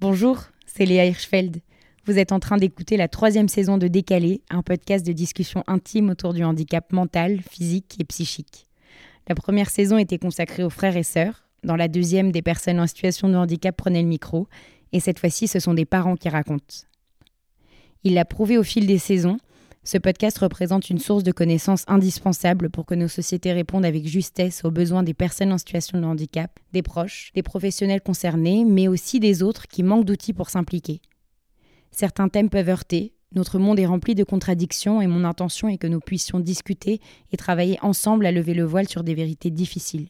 Bonjour, c'est Léa Hirschfeld. Vous êtes en train d'écouter la troisième saison de Décalé, un podcast de discussion intime autour du handicap mental, physique et psychique. La première saison était consacrée aux frères et sœurs. Dans la deuxième, des personnes en situation de handicap prenaient le micro. Et cette fois-ci, ce sont des parents qui racontent. Il l'a prouvé au fil des saisons, ce podcast représente une source de connaissances indispensable pour que nos sociétés répondent avec justesse aux besoins des personnes en situation de handicap, des proches, des professionnels concernés, mais aussi des autres qui manquent d'outils pour s'impliquer. Certains thèmes peuvent heurter, notre monde est rempli de contradictions et mon intention est que nous puissions discuter et travailler ensemble à lever le voile sur des vérités difficiles.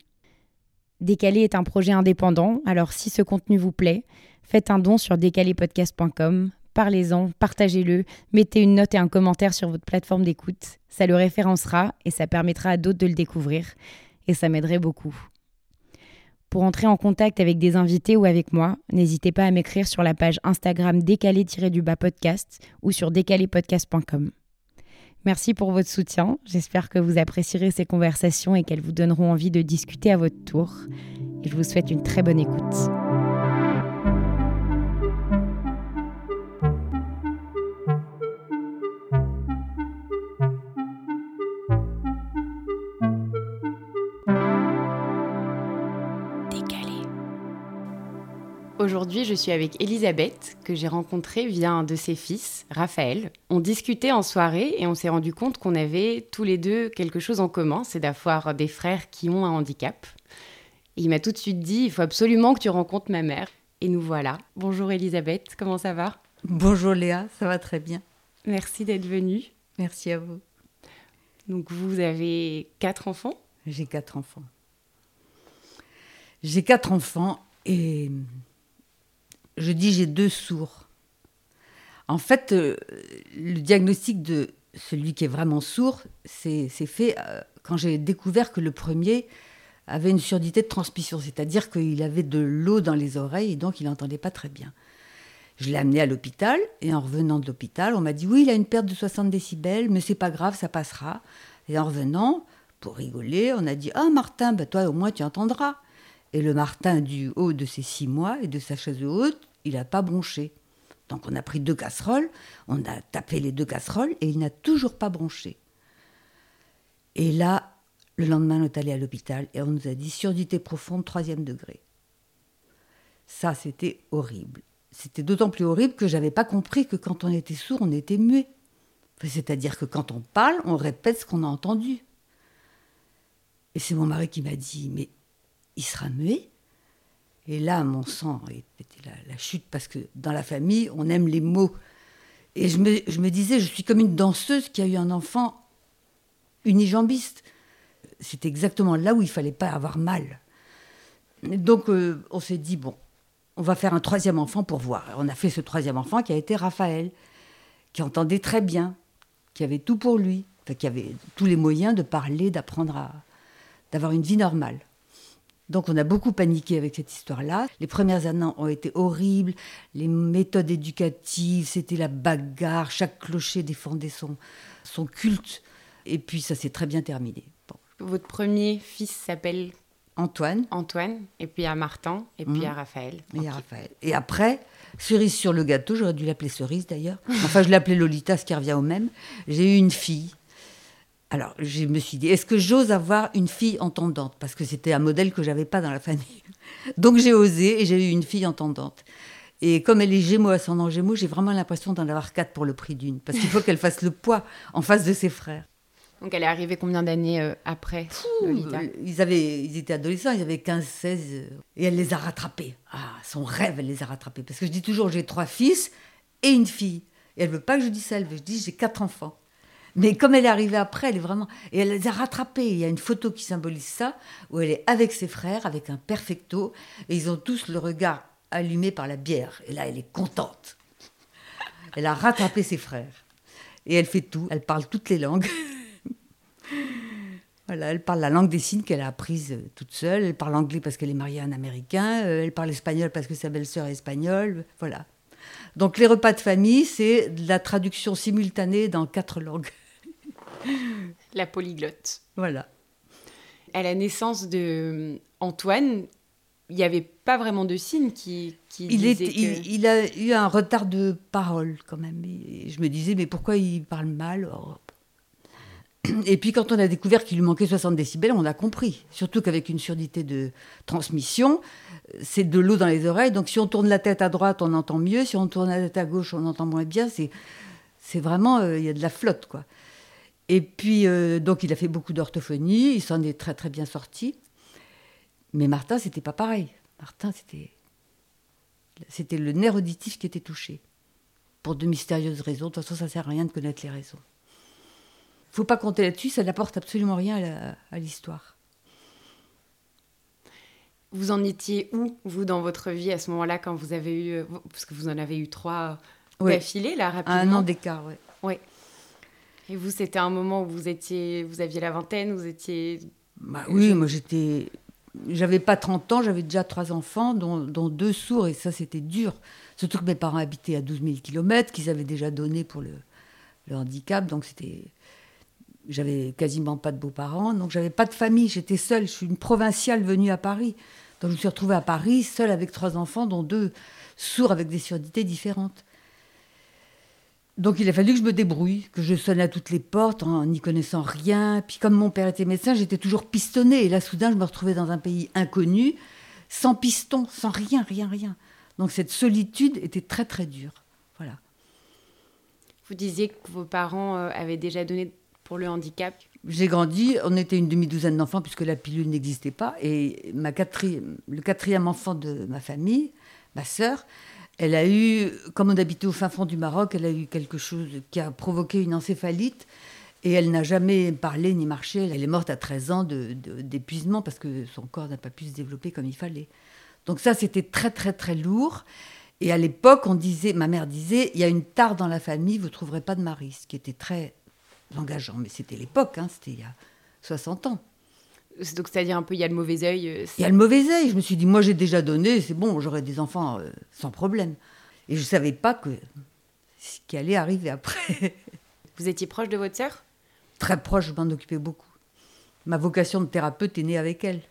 Décalé est un projet indépendant, alors si ce contenu vous plaît, faites un don sur décalépodcast.com, parlez-en, partagez-le, mettez une note et un commentaire sur votre plateforme d'écoute. Ça le référencera et ça permettra à d'autres de le découvrir. Et ça m'aiderait beaucoup. Pour entrer en contact avec des invités ou avec moi, n'hésitez pas à m'écrire sur la page Instagram décalé-du-bas podcast ou sur décalépodcast.com. Merci pour votre soutien. J'espère que vous apprécierez ces conversations et qu'elles vous donneront envie de discuter à votre tour. Et je vous souhaite une très bonne écoute. Aujourd'hui, je suis avec Elisabeth, que j'ai rencontrée via un de ses fils, Raphaël. On discutait en soirée et on s'est rendu compte qu'on avait tous les deux quelque chose en commun, c'est d'avoir des frères qui ont un handicap. il m'a tout de suite dit, il faut absolument que tu rencontres ma mère. Et nous voilà. Bonjour Elisabeth, comment ça va? Bonjour Léa, ça va très bien. Merci d'être venue. Merci à vous. Donc vous avez quatre enfants? J'ai quatre enfants. J'ai quatre enfants et je dis j'ai deux sourds. En fait, euh, le diagnostic de celui qui est vraiment sourd, c'est fait euh, quand j'ai découvert que le premier avait une surdité de transmission, c'est-à-dire qu'il avait de l'eau dans les oreilles et donc il n'entendait pas très bien. Je l'ai amené à l'hôpital et en revenant de l'hôpital, on m'a dit oui, il a une perte de 60 décibels, mais c'est pas grave, ça passera. Et en revenant, pour rigoler, on a dit ah Martin, bah, toi au moins tu entendras. Et le Martin du haut de ses six mois et de sa chaise haute il n'a pas bronché. Donc on a pris deux casseroles, on a tapé les deux casseroles et il n'a toujours pas bronché. Et là, le lendemain, on est allé à l'hôpital et on nous a dit surdité profonde, troisième degré. Ça, c'était horrible. C'était d'autant plus horrible que j'avais pas compris que quand on était sourd, on était muet. C'est-à-dire que quand on parle, on répète ce qu'on a entendu. Et c'est mon mari qui m'a dit, mais il sera muet? Et là, mon sang était la, chute parce que dans la famille, on aime les mots. Et je me, disais, je suis comme une danseuse qui a eu un enfant unijambiste. C'était exactement là où il fallait pas avoir mal. donc, euh, on s'est dit, bon, on va faire un troisième enfant pour voir. on a fait ce troisième enfant qui a été Raphaël, qui entendait très bien, qui avait tout pour lui, qui avait tous les moyens de parler, d'apprendre à. d'avoir une vie normale. Donc on a beaucoup paniqué avec cette histoire-là. Les premières années ont été horribles. Les méthodes éducatives, c'était la bagarre. Chaque clocher défendait son, son culte. Et puis ça s'est très bien terminé. Votre premier fils s'appelle Antoine. Antoine. Et puis à Martin. Et puis à mmh. Raphaël. Et à Raphaël. Et après, cerise sur le gâteau, j'aurais dû l'appeler cerise d'ailleurs. Enfin, je l'appelais Lolita, ce qui revient au même. J'ai eu une fille alors, je me suis dit, est-ce que j'ose avoir une fille entendante? Parce que c'était un modèle que j'avais pas dans la famille. Donc j'ai osé et j'ai eu une fille entendante. Et comme elle est Gémeaux, ascendant Gémeaux, j'ai vraiment l'impression d'en avoir quatre pour le prix d'une. Parce qu'il faut qu'elle fasse le poids en face de ses frères. Donc elle est arrivée combien d'années euh, après ils, avaient, ils étaient adolescents, ils avaient 15, 16. Euh, et elle les a rattrapés. Ah, son rêve, elle les a rattrapés. Parce que je dis toujours, j'ai trois fils et une fille. Et elle veut pas que je dise ça, elle veut que je dise, j'ai quatre enfants. Mais comme elle est arrivée après, elle est vraiment. Et elle les a rattrapés. Il y a une photo qui symbolise ça, où elle est avec ses frères, avec un perfecto, et ils ont tous le regard allumé par la bière. Et là, elle est contente. Elle a rattrapé ses frères. Et elle fait tout. Elle parle toutes les langues. voilà, elle parle la langue des signes qu'elle a apprise euh, toute seule. Elle parle anglais parce qu'elle est mariée à un Américain. Euh, elle parle espagnol parce que sa belle-sœur est espagnole. Voilà. Donc les repas de famille, c'est la traduction simultanée dans quatre langues. La polyglotte. Voilà. À la naissance de Antoine, il n'y avait pas vraiment de signe qui, qui il, disait est, que... il, il a eu un retard de parole quand même. Et je me disais, mais pourquoi il parle mal Oh. Et puis quand on a découvert qu'il lui manquait 60 décibels, on a compris. Surtout qu'avec une surdité de transmission, c'est de l'eau dans les oreilles. Donc si on tourne la tête à droite, on entend mieux. Si on tourne la tête à gauche, on entend moins bien. C'est, c'est vraiment, euh, il y a de la flotte, quoi. Et puis, euh, donc il a fait beaucoup d'orthophonie. Il s'en est très très bien sorti. Mais Martin, c'était pas pareil. Martin, c'était, c'était le nerf auditif qui était touché. Pour de mystérieuses raisons. De toute façon, ça sert à rien de connaître les raisons. Faut pas compter là-dessus, ça n'apporte absolument rien à, l'histoire. Vous en étiez où, vous, dans votre vie à ce moment-là, quand vous avez eu... euh, Parce que vous en avez eu trois Ouais. d'affilée, là, rapidement. un an d'écart, ouais. Ouais. Et vous, c'était un moment où vous étiez... Vous aviez la vingtaine, vous étiez... Bah oui, moi j'étais. J'avais pas 30 ans, j'avais déjà trois enfants, dont, dont deux sourds, et ça c'était dur. Surtout que mes parents habitaient à 12 000 km, qu'ils avaient déjà donné pour le, le handicap, donc c'était. J'avais quasiment pas de beaux-parents, donc j'avais pas de famille, j'étais seule. Je suis une provinciale venue à Paris. Donc je me suis retrouvée à Paris, seule avec trois enfants, dont deux sourds avec des surdités différentes. Donc il a fallu que je me débrouille, que je sonne à toutes les portes en n'y connaissant rien. Puis comme mon père était médecin, j'étais toujours pistonnée. Et là, soudain, je me retrouvais dans un pays inconnu, sans piston, sans rien, rien, rien. Donc cette solitude était très, très dure. Voilà. Vous disiez que vos parents euh, avaient déjà donné pour le handicap. J'ai grandi, on était une demi-douzaine d'enfants puisque la pilule n'existait pas. Et ma quatrième, le quatrième enfant de ma famille, ma sœur, elle a eu, comme on habitait au fin fond du Maroc, elle a eu quelque chose qui a provoqué une encéphalite. Et elle n'a jamais parlé ni marché. Elle est morte à 13 ans d'épuisement parce que son corps n'a pas pu se développer comme il fallait. Donc ça, c'était très, très, très lourd. Et à l'époque, on disait, ma mère disait, il y a une tare dans la famille, vous ne trouverez pas de mari, ce qui était très engageant. Mais c'était l'époque, hein, c'était il y a 60 ans. Donc, c'est-à-dire un peu, il y a le mauvais œil. euh, Il y a le mauvais œil. Je me suis dit, moi j'ai déjà donné, c'est bon, j'aurai des enfants euh, sans problème. Et je ne savais pas que ce qui allait arriver après. Vous étiez proche de votre sœur? Très proche, je m'en occupais beaucoup. Ma vocation de thérapeute est née avec elle.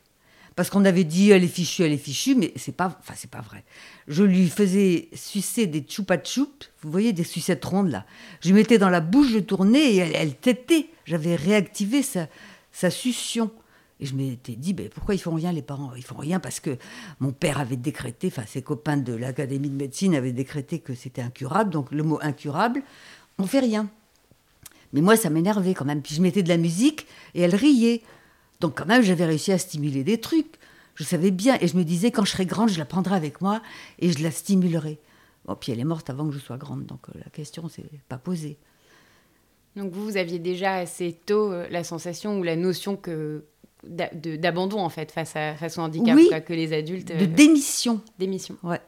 Parce qu'on avait dit, elle est fichue, elle est fichue, mais c'est pas, enfin, c'est pas vrai. Je lui faisais sucer des choupa choups, vous voyez, des sucettes rondes là. Je lui mettais dans la bouche, je tournais et elle, elle tétait. J'avais réactivé sa, sa succion. Et je m'étais dit, ben, pourquoi ils font rien les parents? Ils font rien parce que mon père avait décrété, enfin ses copains de l'Académie de médecine avaient décrété que c'était incurable, donc le mot incurable, on fait rien. Mais moi, ça m'énervait quand même. Puis je mettais de la musique et elle riait. Donc quand même, j'avais réussi à stimuler des trucs. Je savais bien. Et je me disais, quand je serai grande, je la prendrai avec moi et je la stimulerai. Bon, puis elle est morte avant que je sois grande, donc la question s'est pas posée. Donc, vous, vous aviez déjà assez tôt euh, la sensation ou la notion que d'abandon, en fait, face, à, face au handicap, Oui. quoi, que les adultes... De euh, démission. démission. Ouais.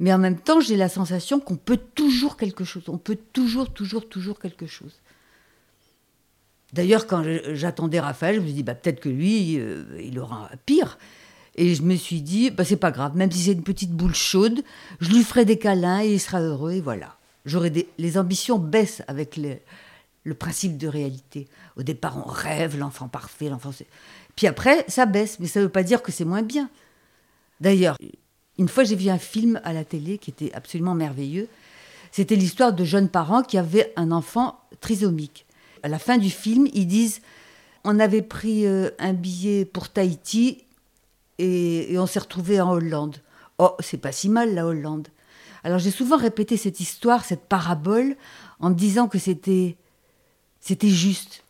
Mais en même temps, j'ai la sensation qu'on peut toujours quelque chose. On peut toujours, toujours, toujours quelque chose. D'ailleurs, quand j'attendais Raphaël, je me suis dit, bah, peut-être que lui, euh, il aura pire. Et je me suis dit, bah, c'est pas grave, même si c'est une petite boule chaude, je lui ferai des câlins et il sera heureux, et voilà. J'aurai des... Les ambitions baissent avec les- le principe de réalité. Au départ, on rêve l'enfant parfait, l'enfant. Puis après, ça baisse, mais ça ne veut pas dire que c'est moins bien. D'ailleurs, une fois, j'ai vu un film à la télé qui était absolument merveilleux. C'était l'histoire de jeunes parents qui avaient un enfant trisomique. À la fin du film, ils disent on avait pris euh, un billet pour Tahiti et, on s'est retrouvé en Hollande. Oh, c'est pas si mal la Hollande. Alors j'ai souvent répété cette histoire, cette parabole, en disant que c'était c'était juste.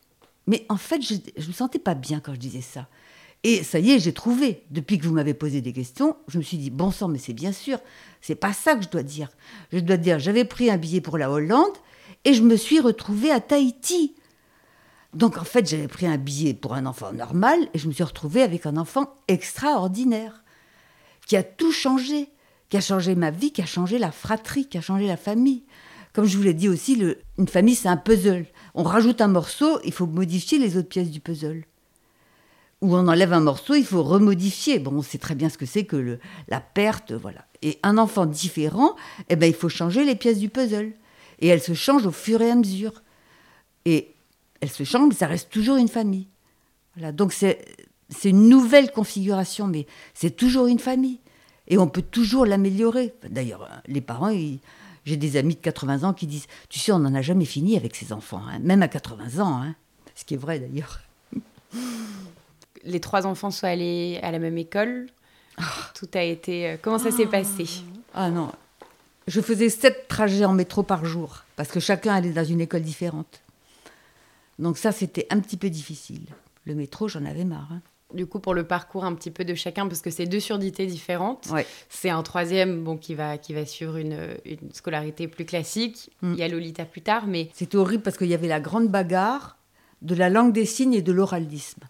Mais en fait, je ne me sentais pas bien quand je disais ça. Et ça y est, j'ai trouvé. Depuis que vous m'avez posé des questions, je me suis dit, bon sang, mais c'est bien sûr, c'est pas ça que je dois dire. Je dois dire, j'avais pris un billet pour la Hollande et je me suis retrouvée à Tahiti. Donc en fait, j'avais pris un billet pour un enfant normal et je me suis retrouvée avec un enfant extraordinaire, qui a tout changé, qui a changé ma vie, qui a changé la fratrie, qui a changé la famille. Comme je vous l'ai dit aussi, une famille, c'est un puzzle. On rajoute un morceau, il faut modifier les autres pièces du puzzle. Ou on enlève un morceau, il faut remodifier. Bon, on sait très bien ce que c'est que la perte, voilà. Et un enfant différent, eh ben, il faut changer les pièces du puzzle. Et elles se changent au fur et à mesure. Et elles se changent, mais ça reste toujours une famille. Voilà. Donc c'est une nouvelle configuration, mais c'est toujours une famille. Et on peut toujours l'améliorer. D'ailleurs, les parents, j'ai des amis de 80 ans qui disent Tu sais, on n'en a jamais fini avec ses enfants, hein, même à 80 ans. Hein. Ce qui est vrai d'ailleurs. Les trois enfants sont allés à la même école. Ah. Tout a été. Euh, comment ça s'est passé? Ah non. Je faisais sept trajets en métro par jour, parce que chacun allait dans une école différente. Donc ça, c'était un petit peu difficile. Le métro, j'en avais marre. Hein du coup, pour le parcours un petit peu de chacun, parce que c'est deux surdités différentes. C'est un troisième bon, qui, va, qui va suivre une, scolarité plus classique. Mm. Il y a Lolita plus tard, mais... C'était horrible parce qu'il y avait la grande bagarre de la langue des signes et de l'oralisme.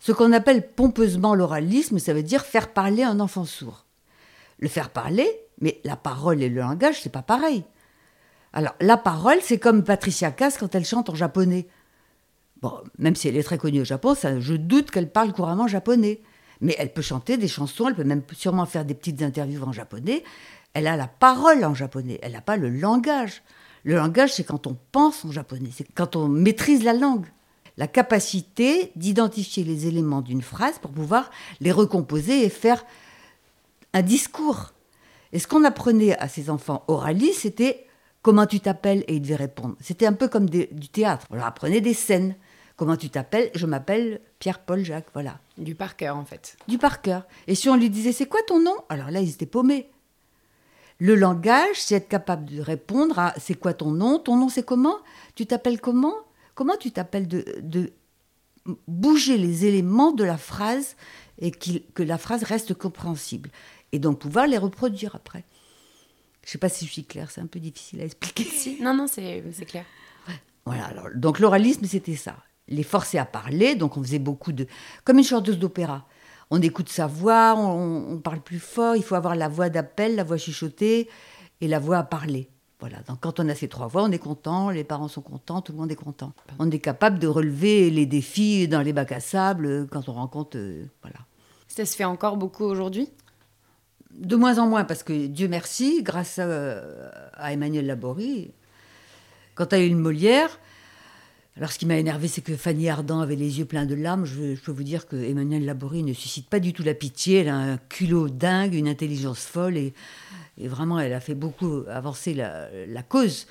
Ce qu'on appelle pompeusement l'oralisme, ça veut dire faire parler un enfant sourd. Le faire parler, mais la parole et le langage, c'est pas pareil. Alors, la parole, c'est comme Patricia Cass quand elle chante en japonais. Bon, même si elle est très connue au Japon, ça, je doute qu'elle parle couramment japonais. Mais elle peut chanter des chansons, elle peut même sûrement faire des petites interviews en japonais. Elle a la parole en japonais, elle n'a pas le langage. Le langage, c'est quand on pense en japonais, c'est quand on maîtrise la langue. La capacité d'identifier les éléments d'une phrase pour pouvoir les recomposer et faire un discours. Et ce qu'on apprenait à ces enfants oralistes, c'était comment tu t'appelles? Et ils devaient répondre. C'était un peu comme du théâtre. On leur apprenait des scènes. Comment tu t'appelles? Je m'appelle Pierre-Paul Jacques, voilà. Du par cœur, en fait. Du par cœur. Et si on lui disait, c'est quoi ton nom? Alors là, ils étaient paumés. Le langage, c'est être capable de répondre à c'est quoi ton nom? Ton nom, c'est comment? Tu t'appelles comment? Comment tu t'appelles de, de, bouger les éléments de la phrase et que la phrase reste compréhensible. Et donc pouvoir les reproduire après? Je ne sais pas si je suis claire, c'est un peu difficile à expliquer. Non, non, c'est clair. Voilà, alors, donc l'oralisme, c'était ça les forcer à parler. Donc on faisait beaucoup de... Comme une chanteuse d'opéra. On écoute sa voix, on, parle plus fort, il faut avoir la voix d'appel, la voix chuchotée et la voix à parler. Voilà, donc quand on a ces trois voix, on est content, les parents sont contents, tout le monde est content. On est capable de relever les défis dans les bacs à sable quand on rencontre... Euh, voilà. Ça se fait encore beaucoup aujourd'hui? De moins en moins, parce que Dieu merci, grâce à, à Emmanuel Laborie, quand elle a eu une Molière, alors, ce qui m'a énervé, c'est que Fanny Ardant avait les yeux pleins de larmes. Je, peux vous dire que Emmanuel Laborie ne suscite pas du tout la pitié. Elle a un culot dingue, une intelligence folle, et, vraiment, elle a fait beaucoup avancer la, cause.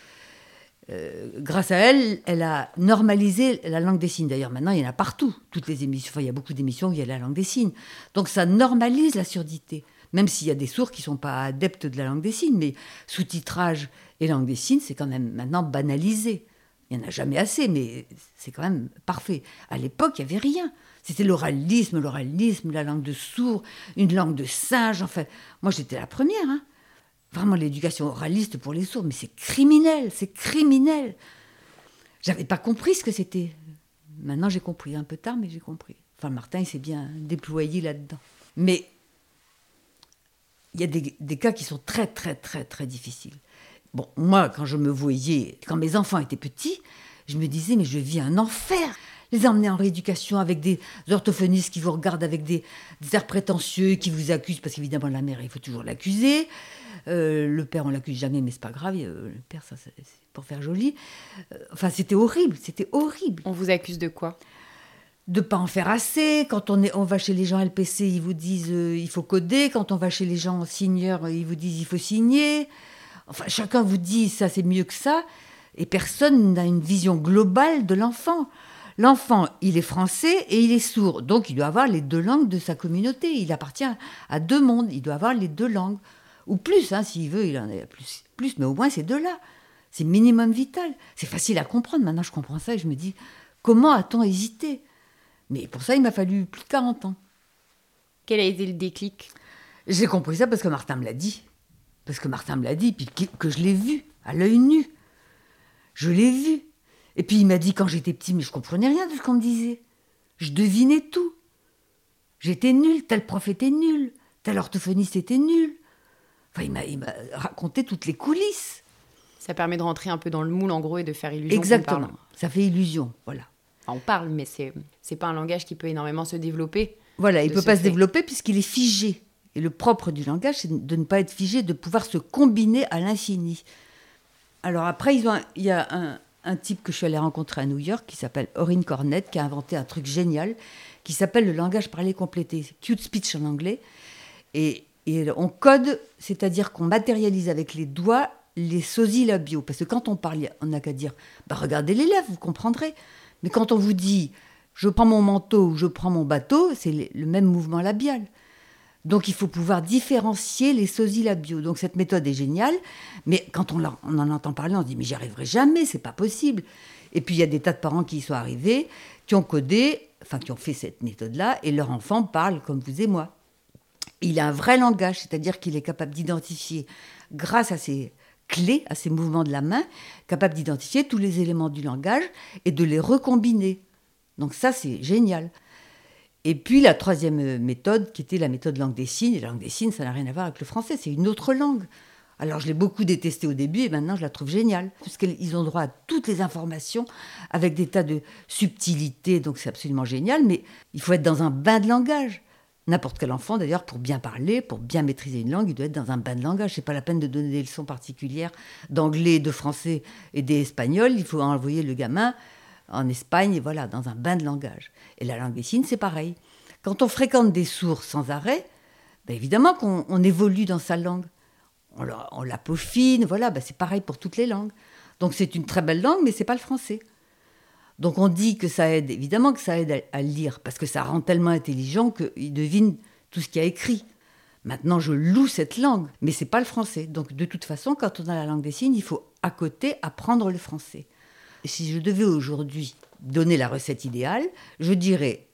Euh, grâce à elle, elle a normalisé la langue des signes. D'ailleurs, maintenant, il y en a partout. Toutes les émissions, il y a beaucoup d'émissions où il y a la langue des signes. Donc, ça normalise la surdité. Même s'il y a des sourds qui ne sont pas adeptes de la langue des signes, mais sous-titrage et langue des signes, c'est quand même maintenant banalisé. Il n'y en a jamais assez, mais c'est quand même parfait. À l'époque, il n'y avait rien. C'était l'oralisme, l'oralisme, la langue de sourd, une langue de singe. Enfin, moi, j'étais la première. Hein. Vraiment, l'éducation oraliste pour les sourds, mais c'est criminel, c'est criminel. J'avais pas compris ce que c'était. Maintenant, j'ai compris, un peu tard, mais j'ai compris. Enfin, Martin, il s'est bien déployé là-dedans. Mais il y a des, des, cas qui sont très, très, très, très difficiles. Bon, moi, quand je me voyais, quand mes enfants étaient petits, je me disais, mais je vis un enfer. Les emmener en rééducation avec des orthophonistes qui vous regardent avec des, airs prétentieux, qui vous accusent, parce qu'évidemment, la mère, il faut toujours l'accuser. Euh, le père, on l'accuse jamais, mais c'est pas grave. le père, ça, c'est pour faire joli. Euh, enfin, c'était horrible, c'était horrible. On vous accuse de quoi? De pas en faire assez. Quand on, est, on va chez les gens LPC, ils vous disent euh, il faut coder. Quand on va chez les gens signeurs, ils vous disent il faut signer. Enfin, chacun vous dit ça c'est mieux que ça, et personne n'a une vision globale de l'enfant. L'enfant, il est français et il est sourd, donc il doit avoir les deux langues de sa communauté. Il appartient à deux mondes, il doit avoir les deux langues. Ou plus, hein, s'il veut, il en a plus, plus mais au moins ces deux-là. C'est minimum vital. C'est facile à comprendre. Maintenant, je comprends ça et je me dis, comment a-t-on hésité? Mais pour ça, il m'a fallu plus de 40 ans. Quel a été le déclic? J'ai compris ça parce que Martin me l'a dit parce que Martin me l'a dit, puis que je l'ai vu à l'œil nu. Je l'ai vu. Et puis il m'a dit quand j'étais petit, mais je comprenais rien de ce qu'on me disait. Je devinais tout. J'étais nul, tel prof était nul, tel orthophoniste était nul. Enfin, il m'a raconté toutes les coulisses. Ça permet de rentrer un peu dans le moule, en gros, et de faire illusion. Exactement. Ça fait illusion, voilà. on parle, mais c'est c'est pas un langage qui peut énormément se développer. Voilà, il peut pas se développer puisqu'il est figé. Et le propre du langage, c'est de ne pas être figé, de pouvoir se combiner à l'infini. Alors après, il y a un, type que je suis allée rencontrer à New York qui s'appelle Orin Cornett, qui a inventé un truc génial, qui s'appelle le langage parlé complété, cute speech en anglais. Et, on code, c'est-à-dire qu'on matérialise avec les doigts les sosies labiaux. Parce que quand on parle, on n'a qu'à dire bah, regardez les lèvres, vous comprendrez. Mais quand on vous dit je prends mon manteau ou je prends mon bateau, c'est le même mouvement labial. Donc il faut pouvoir différencier les sosies labiaux. Donc cette méthode est géniale, mais quand on, en entend parler, on se dit mais j'y arriverai jamais, c'est pas possible. Et puis il y a des tas de parents qui y sont arrivés, qui ont codé, enfin qui ont fait cette méthode-là, et leur enfant parle comme vous et moi. Il a un vrai langage, c'est-à-dire qu'il est capable d'identifier, grâce à ses clés, à ses mouvements de la main, capable d'identifier tous les éléments du langage et de les recombiner. Donc ça, c'est génial. Et puis la troisième méthode, qui était la méthode langue des signes. Et la langue des signes, ça n'a rien à voir avec le français, c'est une autre langue. Alors je l'ai beaucoup détestée au début et maintenant je la trouve géniale, parce qu'ils ont droit à toutes les informations avec des tas de subtilités, donc c'est absolument génial, mais il faut être dans un bain de langage. N'importe quel enfant, d'ailleurs, pour bien parler, pour bien maîtriser une langue, il doit être dans un bain de langage. C'est pas la peine de donner des leçons particulières d'anglais, de français et d'espagnol. Il faut envoyer le gamin en Espagne, voilà, dans un bain de langage. Et la langue des signes, c'est pareil. Quand on fréquente des sourds sans arrêt, ben évidemment qu'on évolue dans sa langue. On la, on la peaufine, voilà, ben c'est pareil pour toutes les langues. Donc c'est une très belle langue, mais c'est pas le français. Donc on dit que ça aide, évidemment que ça aide à, le lire, parce que ça rend tellement intelligent qu'il devine tout ce qu'il y a écrit. Maintenant, je loue cette langue, mais c'est pas le français. Donc de toute façon, quand on a la langue des signes, il faut à côté apprendre le français. Si je devais aujourd'hui donner la recette idéale, je dirais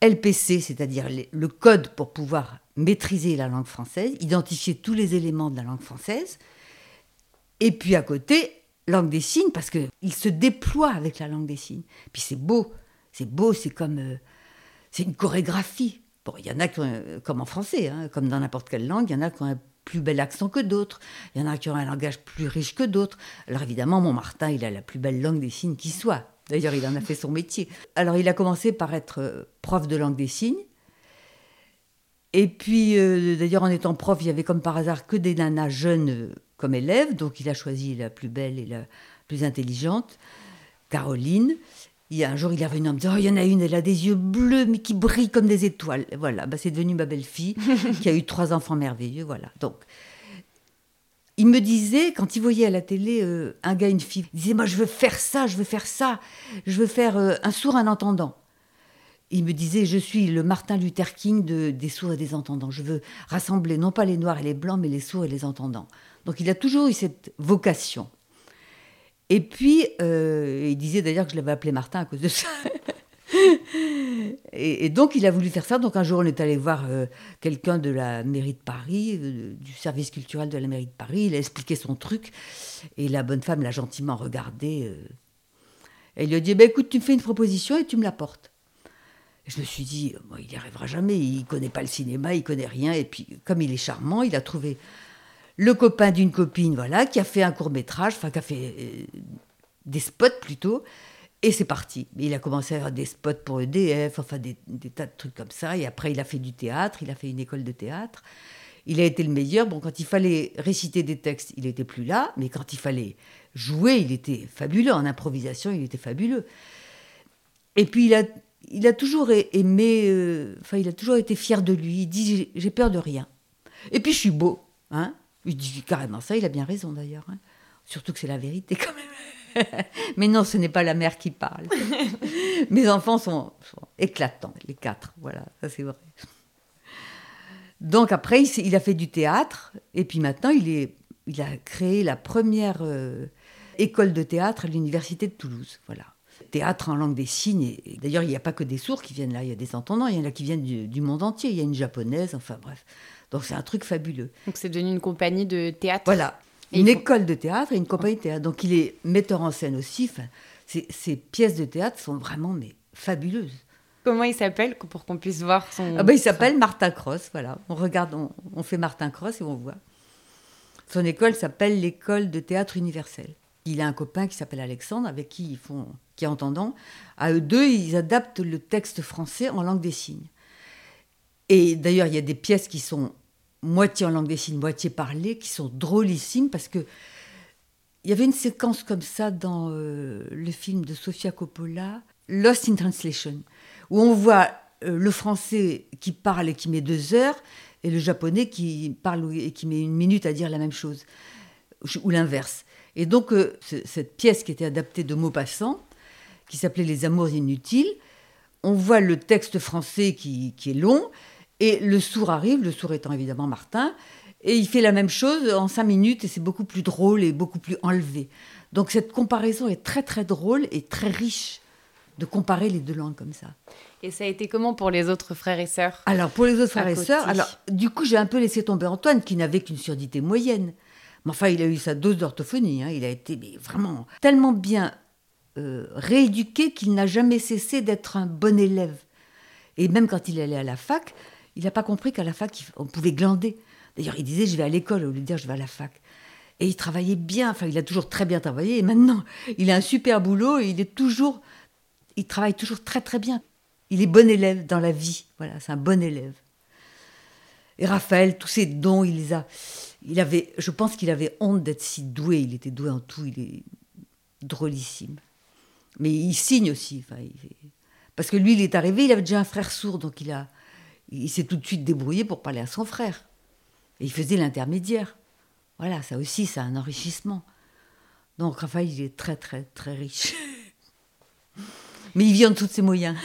LPC, c'est-à-dire le code pour pouvoir maîtriser la langue française, identifier tous les éléments de la langue française, et puis à côté, langue des signes, parce qu'il se déploie avec la langue des signes. Puis c'est beau, c'est beau, c'est comme... Euh, c'est une chorégraphie. Bon, il y en a ont, comme en français, hein, comme dans n'importe quelle langue, il y en a qui ont un plus bel accent que d'autres, il y en a qui ont un langage plus riche que d'autres. Alors évidemment, mon Martin, il a la plus belle langue des signes qui soit. D'ailleurs, il en a fait son métier. Alors il a commencé par être euh, prof de langue des signes. Et puis, euh, d'ailleurs, en étant prof, il y avait comme par hasard que des nanas jeunes comme élève, donc il a choisi la plus belle et la plus intelligente, Caroline. Il y a un jour, il est revenu en me disant, oh, il y en a une, elle a des yeux bleus, mais qui brillent comme des étoiles. voilà, bah, c'est devenu ma belle-fille, qui a eu trois enfants merveilleux, voilà. Donc, il me disait, quand il voyait à la télé euh, un gars, une fille, il disait, moi, je veux faire ça, je veux faire ça, je veux faire euh, un sourd, un entendant. Il me disait, je suis le Martin Luther King des sourds et des entendants. Je veux rassembler non pas les noirs et les blancs, mais les sourds et les entendants. Donc il a toujours eu cette vocation. Et puis, euh, il disait d'ailleurs que je l'avais appelé Martin à cause de ça. et, donc, il a voulu faire ça. Donc, un jour, on est allé voir euh, quelqu'un de la mairie de Paris, euh, du service culturel de la mairie de Paris. Il a expliqué son truc. Et la bonne femme l'a gentiment regardé. et lui a dit bah, Écoute, tu me fais une proposition et tu me la portes. je me suis dit Il n'y arrivera jamais. Il connaît pas le cinéma, il connaît rien. Et puis, comme il est charmant, il a trouvé le copain d'une copine, voilà, qui a fait un court métrage, enfin qui a fait euh, des spots plutôt, et c'est parti. Il a commencé à faire des spots pour EDF, enfin des, tas de trucs comme ça, et après il a fait du théâtre, il a fait une école de théâtre. Il a été le meilleur. Bon, quand il fallait réciter des textes, il n'était plus là, mais quand il fallait jouer, il était fabuleux. En improvisation, il était fabuleux. Et puis il a, il a toujours aimé, euh, enfin il a toujours été fier de lui. Il dit j'ai peur de rien. Et puis je suis beau, hein. Il dit carrément ça, il a bien raison d'ailleurs. Hein. Surtout que c'est la vérité quand même. Mais non, ce n'est pas la mère qui parle. Mes enfants sont, éclatants, les quatre. Voilà, ça c'est vrai. Donc après, il, a fait du théâtre. Et puis maintenant, il, est, il a créé la première euh, école de théâtre à l'université de Toulouse. Voilà. Théâtre en langue des signes. D'ailleurs, il n'y a pas que des sourds qui viennent là. Il y a des entendants. Il y en a qui viennent du, du monde entier. Il y a une japonaise. Enfin bref. Donc c'est un truc fabuleux. Donc c'est devenu une compagnie de théâtre Voilà, une école de théâtre et une compagnie de théâtre. Donc il est metteur en scène aussi. Enfin, ces pièces de théâtre sont vraiment mais, fabuleuses. Comment il s'appelle pour qu'on puisse voir son... Ah ben, il s'appelle Martin Cross, voilà. On regarde, on, fait Martin Cross et on voit. Son école s'appelle l'école de théâtre universel. Il a un copain qui s'appelle Alexandre, avec qui ils font, qui est entendant. À eux deux, ils adaptent le texte français en langue des signes. Et d'ailleurs, il y a des pièces qui sont moitié en langue des signes, moitié parlée, qui sont drôlissimes parce que il y avait une séquence comme ça dans euh, le film de Sofia Coppola, Lost in Translation, où on voit euh, le français qui parle et qui met deux heures, et le japonais qui parle et qui met une minute à dire la même chose, ou l'inverse. Et donc, euh, cette pièce qui était adaptée de Maupassant, qui s'appelait Les Amours inutiles, on voit le texte français qui, qui, est long, et le sourd arrive, le sourd étant évidemment Martin, et il fait la même chose en cinq minutes, et c'est beaucoup plus drôle et beaucoup plus enlevé. Donc cette comparaison est très très drôle et très riche de comparer les deux langues comme ça. Et ça a été comment pour les autres frères et sœurs Alors pour les autres frères et sœurs, alors du coup j'ai un peu laissé tomber Antoine qui n'avait qu'une surdité moyenne. Mais enfin il a eu sa dose d'orthophonie, hein. il a été vraiment tellement bien euh, rééduqué qu'il n'a jamais cessé d'être un bon élève. Et même quand il allait à la fac, il n'a pas compris qu'à la fac on pouvait glander. D'ailleurs il disait je vais à l'école au lieu de dire je vais à la fac. Et il travaillait bien, enfin il a toujours très bien travaillé, et maintenant il a un super boulot et il est toujours, il travaille toujours très très bien. Il est bon élève dans la vie, voilà, c'est un bon élève. Et Raphaël, tous ses dons, il les a, il avait, je pense qu'il avait honte d'être si doué, il était doué en tout, il est drôlissime. Mais il signe aussi, enfin, parce que lui il est arrivé, il avait déjà un frère sourd, donc il a, il s'est tout de suite débrouillé pour parler à son frère. Et il faisait l'intermédiaire. Voilà, ça aussi, c'est un enrichissement. Donc Raphaël, il est très, très, très riche. Mais il vit en dessous de ses moyens.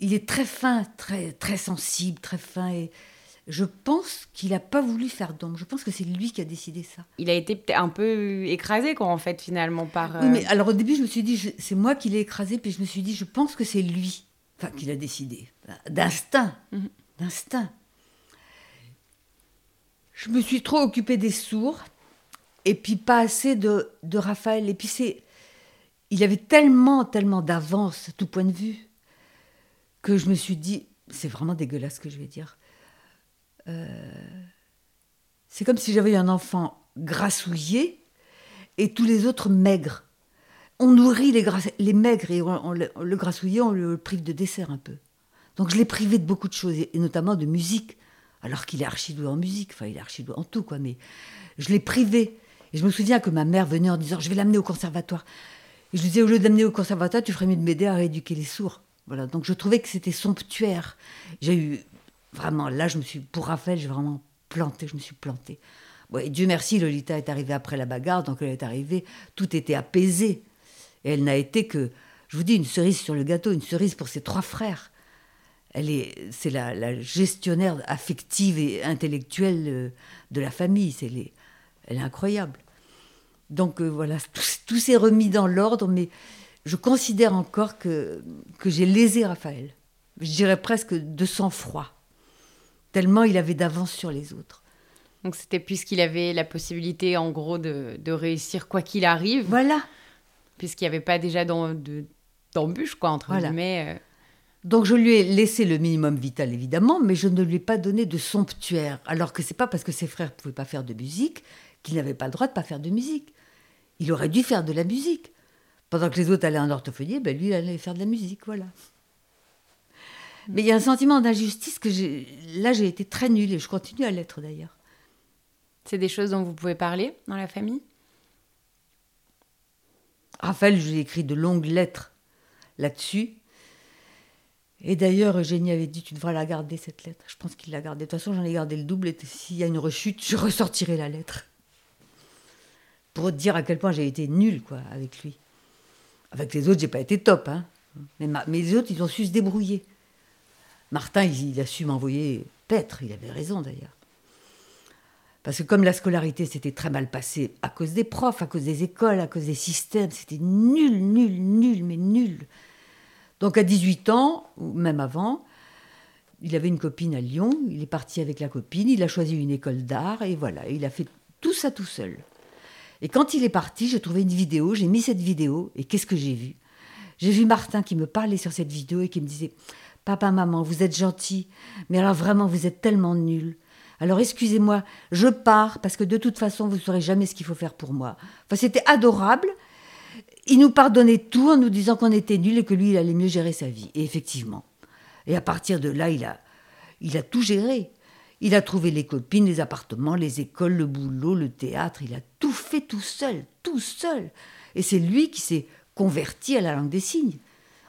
Il est très fin, très, très sensible, très fin. Et je pense qu'il n'a pas voulu faire d'ombre. Je pense que c'est lui qui a décidé ça. Il a été un peu écrasé, quoi, en fait, finalement, par. Oui, mais euh, alors au début, je me suis dit, c'est moi qui l'ai écrasé, puis je me suis dit, je pense que c'est lui, enfin, qui l'a décidé. D'instinct. Mhm. D'instinct je me suis trop occupée des sourds et puis pas assez de, de Raphaël. Et puis c'est, il avait tellement, tellement d'avance à tout point de vue que je me suis dit, c'est vraiment dégueulasse ce que je vais dire. Euh, c'est comme si j'avais un enfant grassouillé et tous les autres maigres. On nourrit les, maigres et le, grassouillé, on le prive de dessert un peu. Donc je l'ai privé de beaucoup de choses, et notamment de musique alors qu'il est archi doué en musique, enfin il est archi doué en tout, quoi, mais je l'ai privé. Et je me souviens que ma mère venait en disant, je vais l'amener au conservatoire. Et je lui disais, au lieu d'amener au conservatoire, tu ferais mieux de m'aider à rééduquer les sourds. Voilà, donc je trouvais que c'était somptuaire. J'ai eu, vraiment, là, je me suis, pour Raphaël, j'ai vraiment planté, je me suis planté. et Dieu merci, Lolita est arrivée après la bagarre, donc elle est arrivée, tout était apaisé. Et elle n'a été que, je vous dis, une cerise sur le gâteau, une cerise pour ses trois frères elle est, c'est la, gestionnaire affective et intellectuelle euh, de la famille. C'est elle est incroyable. Donc euh, voilà, tout, s'est remis dans l'ordre, mais je considère encore que, que j'ai lésé Raphaël. Je dirais presque de sang-froid, tellement il avait d'avance sur les autres. Donc c'était puisqu'il avait la possibilité, en gros, de, de réussir quoi qu'il arrive. Voilà. Puisqu'il n'y avait pas déjà d'embûche, quoi, entre guillemets. Euh. Donc je lui ai laissé le minimum vital évidemment, mais je ne lui ai pas donné de somptuaire. Alors que c'est pas parce que ses frères ne pouvaient pas faire de musique qu'il n'avait pas le droit de pas faire de musique. Il aurait dû faire de la musique. Pendant que les autres allaient en orthophonie, ben lui il allait faire de la musique, voilà. Mais il y a un sentiment d'injustice que j'ai. Là, j'ai été très nulle et je continue à l'être d'ailleurs. C'est des choses dont vous pouvez parler dans la famille? Raphaël, je lui ai écrit de longues lettres là-dessus. Et d'ailleurs, Eugénie avait dit Tu devrais la garder, cette lettre. Je pense qu'il l'a gardée. De toute façon, j'en ai gardé le double. Et s'il y a une rechute, je ressortirai la lettre. Pour dire à quel point j'ai été nulle, quoi, avec lui. Avec les autres, j'ai pas été top, hein. Mais, les autres, ils ont su se débrouiller. Martin, il, a su m'envoyer paître. Il avait raison, d'ailleurs. Parce que comme la scolarité s'était très mal passée à cause des profs, à cause des écoles, à cause des systèmes, c'était nul, nul, nul, mais nul. Donc à 18 ans, ou même avant, il avait une copine à Lyon, il est parti avec la copine, il a choisi une école d'art et voilà, il a fait tout ça tout seul. Et quand il est parti, j'ai trouvé une vidéo, j'ai mis cette vidéo et qu'est-ce que j'ai vu? J'ai vu Martin qui me parlait sur cette vidéo et qui me disait Papa, maman, vous êtes gentils, mais alors vraiment, vous êtes tellement nuls. Alors excusez-moi, je pars parce que de toute façon, vous ne saurez jamais ce qu'il faut faire pour moi. Enfin, c'était adorable il nous pardonnait tout en nous disant qu'on était nuls et que lui, il allait mieux gérer sa vie. Et effectivement. Et à partir de là, il a, il a tout géré. Il a trouvé les copines, les appartements, les écoles, le boulot, le théâtre. Il a tout fait tout seul, tout seul. Et c'est lui qui s'est converti à la langue des signes.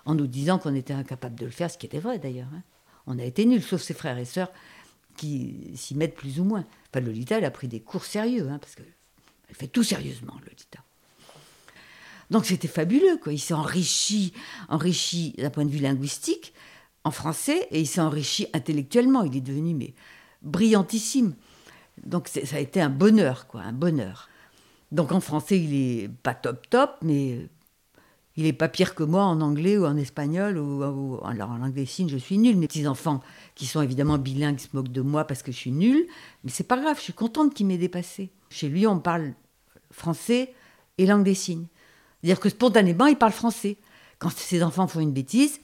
en nous disant qu'on était incapable de le faire, ce qui était vrai d'ailleurs. hein. On a été nuls, sauf ses frères et sœurs qui s'y mettent plus ou moins. Enfin, Lolita, elle a pris des cours sérieux, hein, parce qu'elle fait tout sérieusement, Lolita. Donc c'était fabuleux, quoi. Il s'est enrichi, enrichi d'un point de vue linguistique en français et il s'est enrichi intellectuellement. Il est devenu mais brillantissime. Donc ça a été un bonheur, quoi, un bonheur. Donc en français, il est pas top top, mais il est pas pire que moi en anglais ou en espagnol ou, alors en langue des signes, je suis nulle. Mes petits enfants qui sont évidemment bilingues se moquent de moi parce que je suis nulle, mais c'est pas grave. Je suis contente qu'il m'ait dépassé. Chez lui, on parle français et langue des signes. C'est-à-dire que spontanément, il parle français. Quand ses enfants font une bêtise,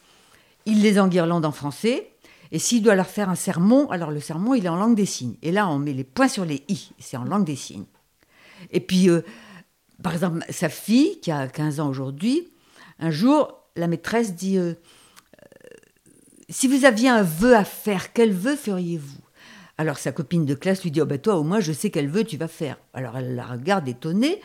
il les enguirlande en français. Et s'il doit leur faire un sermon, alors le sermon, il est en langue des signes. Et là, on met les points sur les i. C'est en langue des signes. Et puis, euh, par exemple, sa fille, qui a 15 ans aujourd'hui, un jour, la maîtresse dit euh, Euh, Si vous aviez un vœu à faire, quel vœu feriez-vous? Alors sa copine de classe lui dit oh, bah, Toi, au moins, je sais quel vœu tu vas faire. Alors elle la regarde étonnée.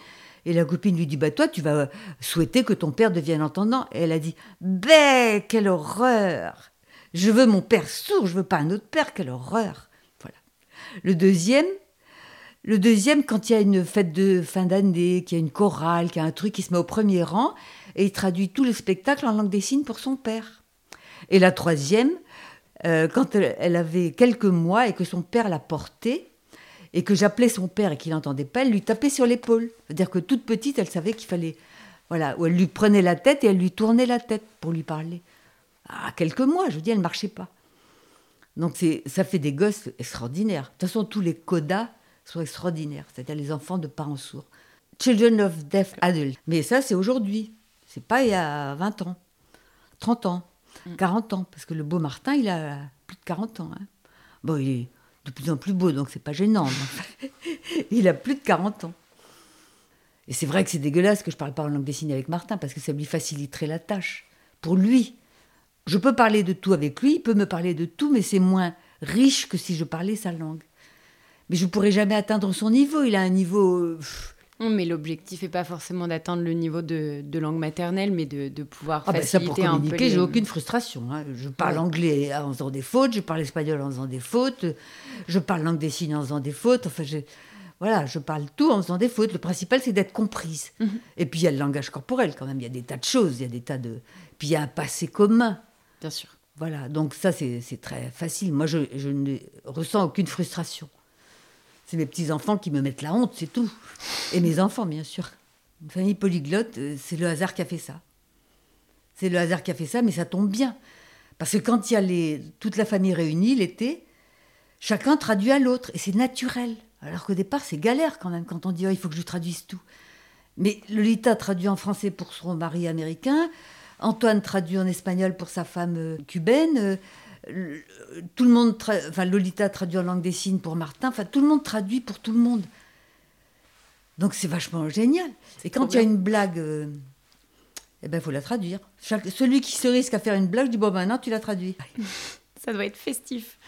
Et la copine lui dit Bah, toi, tu vas souhaiter que ton père devienne entendant. Et elle a dit Bé, quelle horreur Je veux mon père sourd, je veux pas un autre père, quelle horreur Voilà. Le deuxième, le deuxième, quand il y a une fête de fin d'année, qu'il y a une chorale, qu'il y a un truc, il se met au premier rang et il traduit tout le spectacle en langue des signes pour son père. Et la troisième, euh, quand elle, avait quelques mois et que son père la portait, et que j'appelais son père et qu'il n'entendait pas, elle lui tapait sur l'épaule. C'est-à-dire que toute petite, elle savait qu'il fallait. Voilà, ou elle lui prenait la tête et elle lui tournait la tête pour lui parler. À quelques mois, je vous dis, elle ne marchait pas. Donc ça fait des gosses extraordinaires. De toute façon, tous les codas sont extraordinaires, c'est-à-dire les enfants de parents sourds. Children of Deaf Adults. Mais ça, c'est aujourd'hui. C'est pas il y a 20 ans, 30 ans, 40 ans. Parce que le beau Martin, il a plus de 40 ans. hein. Bon, il est de plus en plus beau, donc c'est pas gênant. il a plus de 40 ans. Et c'est vrai que c'est dégueulasse que je parle pas en langue des signes avec Martin, parce que ça lui faciliterait la tâche. Pour lui, je peux parler de tout avec lui, il peut me parler de tout, mais c'est moins riche que si je parlais sa langue. Mais je pourrais jamais atteindre son niveau. Il a un niveau. euh, pff, mais l'objectif n'est pas forcément d'atteindre le niveau de, de langue maternelle, mais de, de pouvoir Ah ben ça, faciliter pour un peu les- j'ai aucune frustration. hein. Je parle Ouais. anglais en faisant des fautes, je parle espagnol en faisant des fautes, je parle langue des signes en faisant des fautes. Enfin, je, voilà, je parle tout en faisant des fautes. Le principal, c'est d'être comprise. Mhm. Et puis, il y a le langage corporel quand même. Il y a des tas de choses, il y a des tas de... Puis, il y a un passé commun. Bien sûr. Voilà, donc ça, c'est c'est très facile. Moi, je, je ne ressens aucune frustration. C'est mes petits-enfants qui me mettent la honte, c'est tout. Et mes enfants, bien sûr. Une famille polyglotte, euh, c'est le hasard qui a fait ça. C'est le hasard qui a fait ça, mais ça tombe bien. Parce que quand il y a les, toute la famille réunie l'été, chacun traduit à l'autre, et c'est naturel. Alors qu'au départ, c'est galère quand même, quand on dit, oh, il faut que je traduise tout. Mais Lolita traduit en français pour son mari américain, Antoine traduit en espagnol pour sa femme euh, cubaine, euh, tout le monde, tra- enfin Lolita traduit en langue des signes pour Martin, enfin tout le monde traduit pour tout le monde. Donc c'est vachement génial. Et quand il y a une blague, euh, eh ben faut la traduire. Chaque- celui qui se risque à faire une blague, je dis bon maintenant tu la traduis. Ça doit être festif.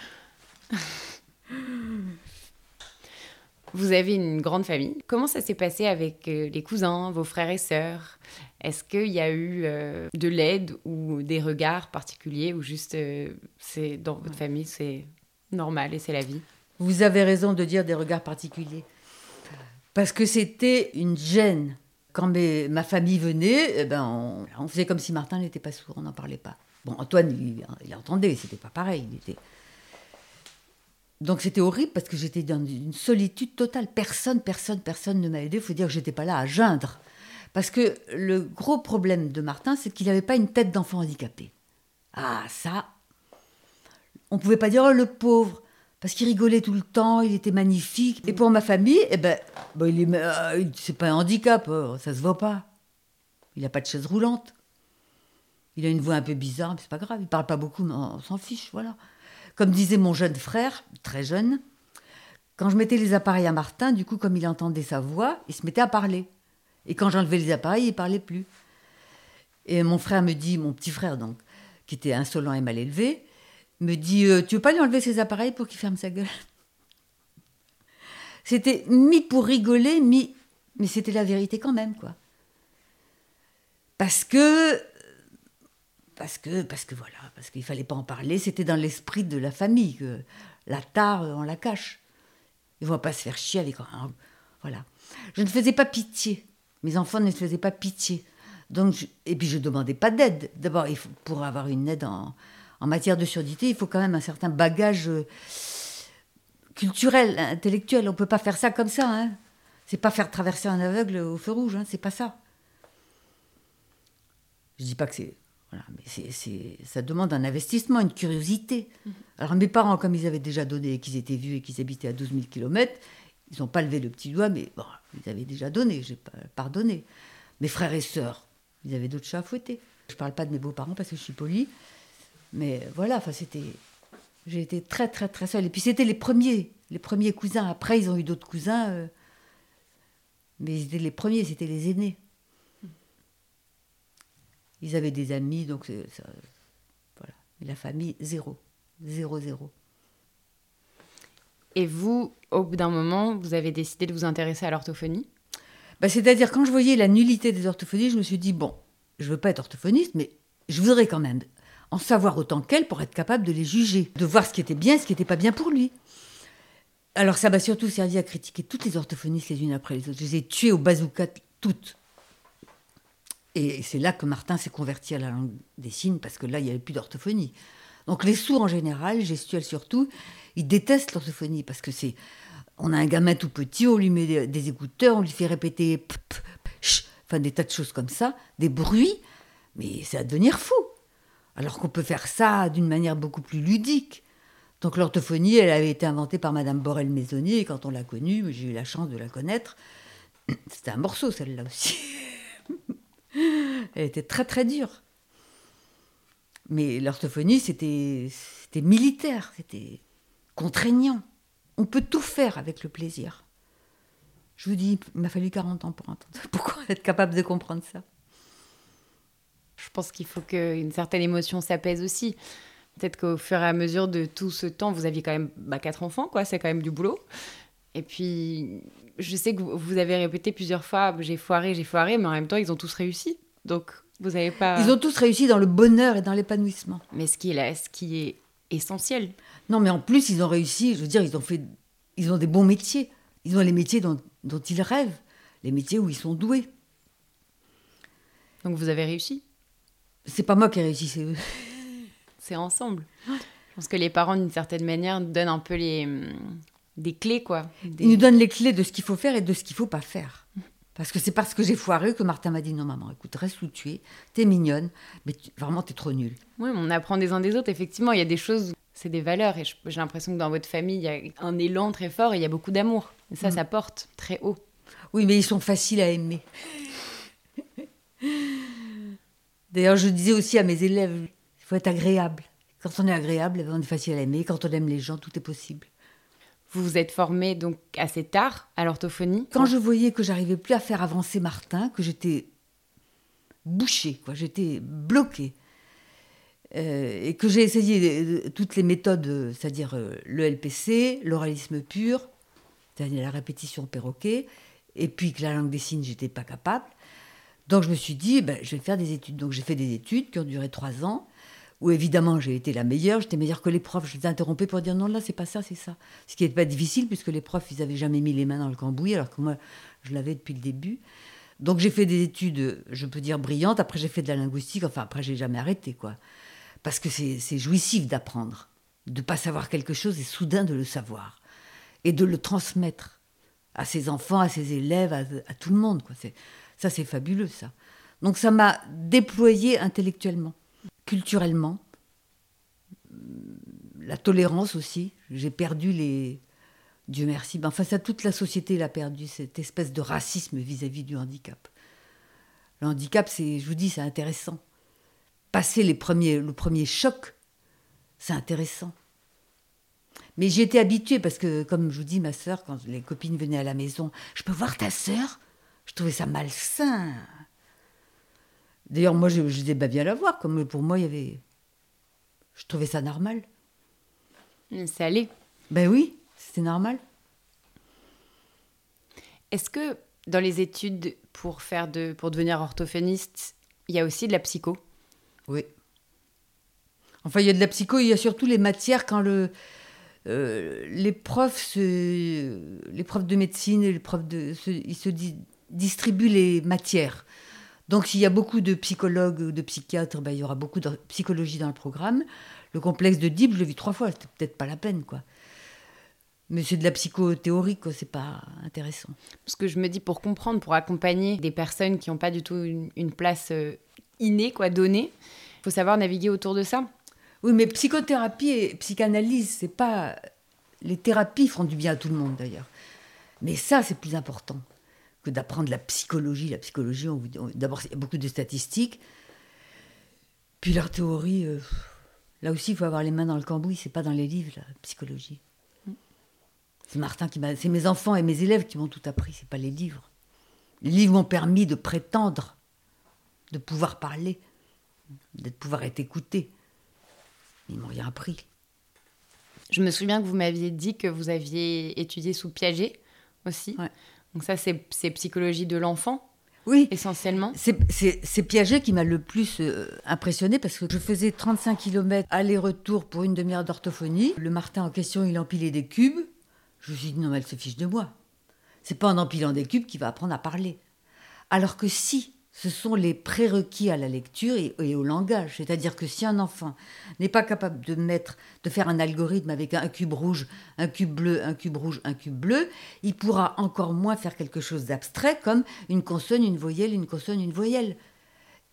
Vous avez une grande famille. Comment ça s'est passé avec euh, les cousins, vos frères et sœurs? Est-ce qu'il y a eu euh, de l'aide ou des regards particuliers ou juste euh, c'est dans votre famille c'est normal et c'est la vie? Vous avez raison de dire des regards particuliers. Parce que c'était une gêne. Quand mes- ma famille venait, eh ben on, on faisait comme si Martin n'était pas sourd, on n'en parlait pas. Bon, Antoine, il, il entendait, c'était pas pareil. il était- Donc c'était horrible parce que j'étais dans une solitude totale. Personne, personne, personne ne m'a aidé. Il faut dire que j'étais pas là à geindre. Parce que le gros problème de Martin, c'est qu'il n'avait pas une tête d'enfant handicapé. Ah, ça, on pouvait pas dire oh, le pauvre parce qu'il rigolait tout le temps, il était magnifique. Et pour ma famille, eh ben, est, euh, il- c'est pas un handicap, euh, ça se voit pas. Il n'a pas de chaise roulante. Il a une voix un peu bizarre, mais c'est pas grave. Il parle pas beaucoup, mais on s'en fiche, voilà. Comme disait mon jeune frère, très jeune, quand je mettais les appareils à Martin, du coup, comme il entendait sa voix, il se mettait à parler. Et quand j'enlevais les appareils, il parlait plus. Et mon frère me dit, mon petit frère donc, qui était insolent et mal élevé, me dit euh, Tu veux pas lui enlever ses appareils pour qu'il ferme sa gueule? C'était mis pour rigoler, mis. Mais c'était la vérité quand même, quoi. Parce que. parce que, parce que voilà, parce qu'il fallait pas en parler. C'était dans l'esprit de la famille que la tare, on la cache. Il ne va pas se faire chier avec voilà. Je ne faisais pas pitié. Mes enfants ne faisaient pas pitié. Donc, et puis je ne demandais pas d'aide. D'abord, pour avoir une aide en, en, matière de surdité, il faut quand même un certain bagage euh, culturel, intellectuel. On ne peut pas faire ça comme ça. Hein. C'est pas faire traverser un aveugle au feu rouge. Hein. C'est pas ça. Je dis pas que c'est voilà, mais c'est, ça demande un investissement, une curiosité. Mhm. Alors mes parents, comme ils avaient déjà donné, qu'ils étaient vieux et qu'ils habitaient à 12 000 km, ils n'ont pas levé le petit doigt, mais bon, ils avaient déjà donné, j'ai pardonné. Mes frères et sœurs, ils avaient d'autres chats à fouetter. Je ne parle pas de mes beaux-parents parce que je suis polie, mais voilà, enfin c'était, j'ai été très très très seule. Et puis c'était les premiers, les premiers cousins. Après, ils ont eu d'autres cousins, euh, mais c'était les premiers, c'était les aînés. Ils avaient des amis, donc ça, voilà. Mais la famille, zéro. Zéro, zéro. Et vous, au bout d'un moment, vous avez décidé de vous intéresser à l'orthophonie bah, C'est-à-dire, quand je voyais la nullité des orthophonies, je me suis dit, bon, je veux pas être orthophoniste, mais je voudrais quand même en savoir autant qu'elle pour être capable de les juger, de voir ce qui était bien ce qui n'était pas bien pour lui. Alors ça m'a surtout servi à critiquer toutes les orthophonistes les unes après les autres. Je les ai tuées au bazooka toutes. Et c'est là que Martin s'est converti à la langue des signes, parce que là, il n'y avait plus d'orthophonie. Donc les sourds en général, gestuels surtout, ils détestent l'orthophonie, parce que c'est... On a un gamin tout petit, on lui met des, écouteurs, on lui fait répéter... enfin des tas de choses comme ça, des bruits, mais c'est à devenir fou. Alors qu'on peut faire ça d'une manière beaucoup plus ludique. Donc l'orthophonie, elle avait été inventée par Madame Borel-Maisonnier, et quand on l'a connue, j'ai eu la chance de la connaître, c'était un morceau celle-là aussi. Elle était très très dure. Mais l'orthophonie, c'était militaire, c'était contraignant. On peut tout faire avec le plaisir. Je vous dis, il m'a fallu 40 ans pour entendre. Pourquoi être capable de comprendre ça Je pense qu'il faut qu'une certaine émotion s'apaise aussi. Peut-être qu'au fur et à mesure de tout ce temps, vous aviez quand même bah, quatre enfants, quoi. C'est quand même du boulot. Et puis, je sais que vous avez répété plusieurs fois, j'ai foiré, j'ai foiré, mais en même temps, ils ont tous réussi. Donc, vous n'avez pas. Ils ont tous réussi dans le bonheur et dans l'épanouissement. Mais ce qui est là, ce qui est essentiel. Non, mais en plus, ils ont réussi. Je veux dire, ils ont fait, ils ont des bons métiers. Ils ont les métiers dont, dont ils rêvent, les métiers où ils sont doués. Donc, vous avez réussi. C'est pas moi qui ai réussi, c'est eux. C'est ensemble. Je pense que les parents, d'une certaine manière, donnent un peu les des clés, quoi. Ils nous donnent les clés de ce qu'il faut faire et de ce qu'il faut pas faire. Parce que c'est parce que j'ai foiré que Martin m'a dit non maman, écoute, reste où tu es, t'es mignonne, mais tu, vraiment t'es trop nulle. Oui, on apprend des uns des autres. Effectivement, il y a des choses, c'est des valeurs. Et j'ai l'impression que dans votre famille, il y a un élan très fort et il y a beaucoup d'amour. Et ça, mm. ça porte très haut. Oui, mais ils sont faciles à aimer. D'ailleurs, je disais aussi à mes élèves, il faut être agréable. Quand on est agréable, on est facile à aimer. Quand on aime les gens, tout est possible. Vous vous êtes formé donc assez tard à l'orthophonie. Quand je voyais que j'arrivais plus à faire avancer Martin, que j'étais bouchée, quoi, j'étais bloquée, euh, et que j'ai essayé toutes les méthodes, c'est-à-dire euh, le LPC, l'oralisme pur, c'est-à-dire la répétition perroquet, et puis que la langue des signes, j'étais pas capable. Donc je me suis dit, ben, je vais faire des études. Donc j'ai fait des études qui ont duré trois ans où évidemment j'ai été la meilleure, j'étais meilleure que les profs, je les interrompais pour dire non, là c'est pas ça, c'est ça. Ce qui n'est pas difficile puisque les profs, ils n'avaient jamais mis les mains dans le cambouis, alors que moi, je l'avais depuis le début. Donc j'ai fait des études, je peux dire brillantes, après j'ai fait de la linguistique, enfin après j'ai jamais arrêté, quoi. Parce que c'est jouissif d'apprendre, de pas savoir quelque chose et soudain de le savoir, et de le transmettre à ses enfants, à ses élèves, à, tout le monde, quoi. Ça c'est fabuleux, ça. Donc ça m'a déployé intellectuellement culturellement. La tolérance aussi. J'ai perdu les. Dieu merci. Ben, enfin, ça, toute la société l'a perdu, cette espèce de racisme vis-à-vis du handicap. Le handicap, c'est, je vous dis, c'est intéressant. Passer les premiers, le premier choc, c'est intéressant. Mais j'y étais habituée parce que, comme je vous dis, ma sœur, quand les copines venaient à la maison, je peux voir ta sœur? Je trouvais ça malsain. D'ailleurs, moi, je, disais bah, bien la voir. Comme pour moi, il y avait. Je trouvais ça normal. C'est allé. Ben oui, c'était normal. Est-ce que dans les études pour faire de pour devenir orthophoniste, il y a aussi de la psycho? Oui. Enfin, il y a de la psycho, il y a surtout les matières quand le, euh, les profs, les profs de médecine, les profs de, ils se distribuent les matières. Donc, s'il y a beaucoup de psychologues ou de psychiatres, ben, il y aura beaucoup de psychologie dans le programme. Le complexe de Deep, je l'ai vu trois fois, c'était peut-être pas la peine, quoi. Mais c'est de la psychothéorie, quoi, c'est pas intéressant. Parce que je me dis, pour comprendre, pour accompagner des personnes qui n'ont pas du tout une, place euh, innée, quoi, donnée, il faut savoir naviguer autour de ça. Oui, mais psychothérapie et psychanalyse, c'est pas. Les thérapies font du bien à tout le monde d'ailleurs. Mais ça, c'est plus important que d'apprendre la psychologie. La psychologie, d'abord, il y a beaucoup de statistiques. Puis leur théorie, euh, là aussi, il faut avoir les mains dans le cambouis. C'est pas dans les livres, la psychologie. C'est Martin qui m'a. C'est mes enfants et mes élèves qui m'ont tout appris. C'est pas les livres. Les livres m'ont permis de prétendre, de pouvoir parler, de pouvoir être écouté. Ils m'ont rien appris. Je me souviens que vous m'aviez dit que vous aviez étudié sous Piaget aussi. Donc ça, c'est psychologie de l'enfant oui. Essentiellement C'est Piaget qui m'a le plus euh, impressionné parce que je faisais 35 km aller-retour pour une demi-heure d'orthophonie. Le Martin en question, il empilait des cubes. Je me suis dit, non, mais elle se fiche de moi. C'est pas en empilant des cubes qu'il va apprendre à parler. Alors que si ce sont les prérequis à la lecture et, au langage. C'est-à-dire que si un enfant n'est pas capable de mettre, de faire un algorithme avec un cube rouge, un cube bleu, un cube rouge, un cube bleu, il pourra encore moins faire quelque chose d'abstrait comme une consonne, une voyelle, une consonne, une voyelle.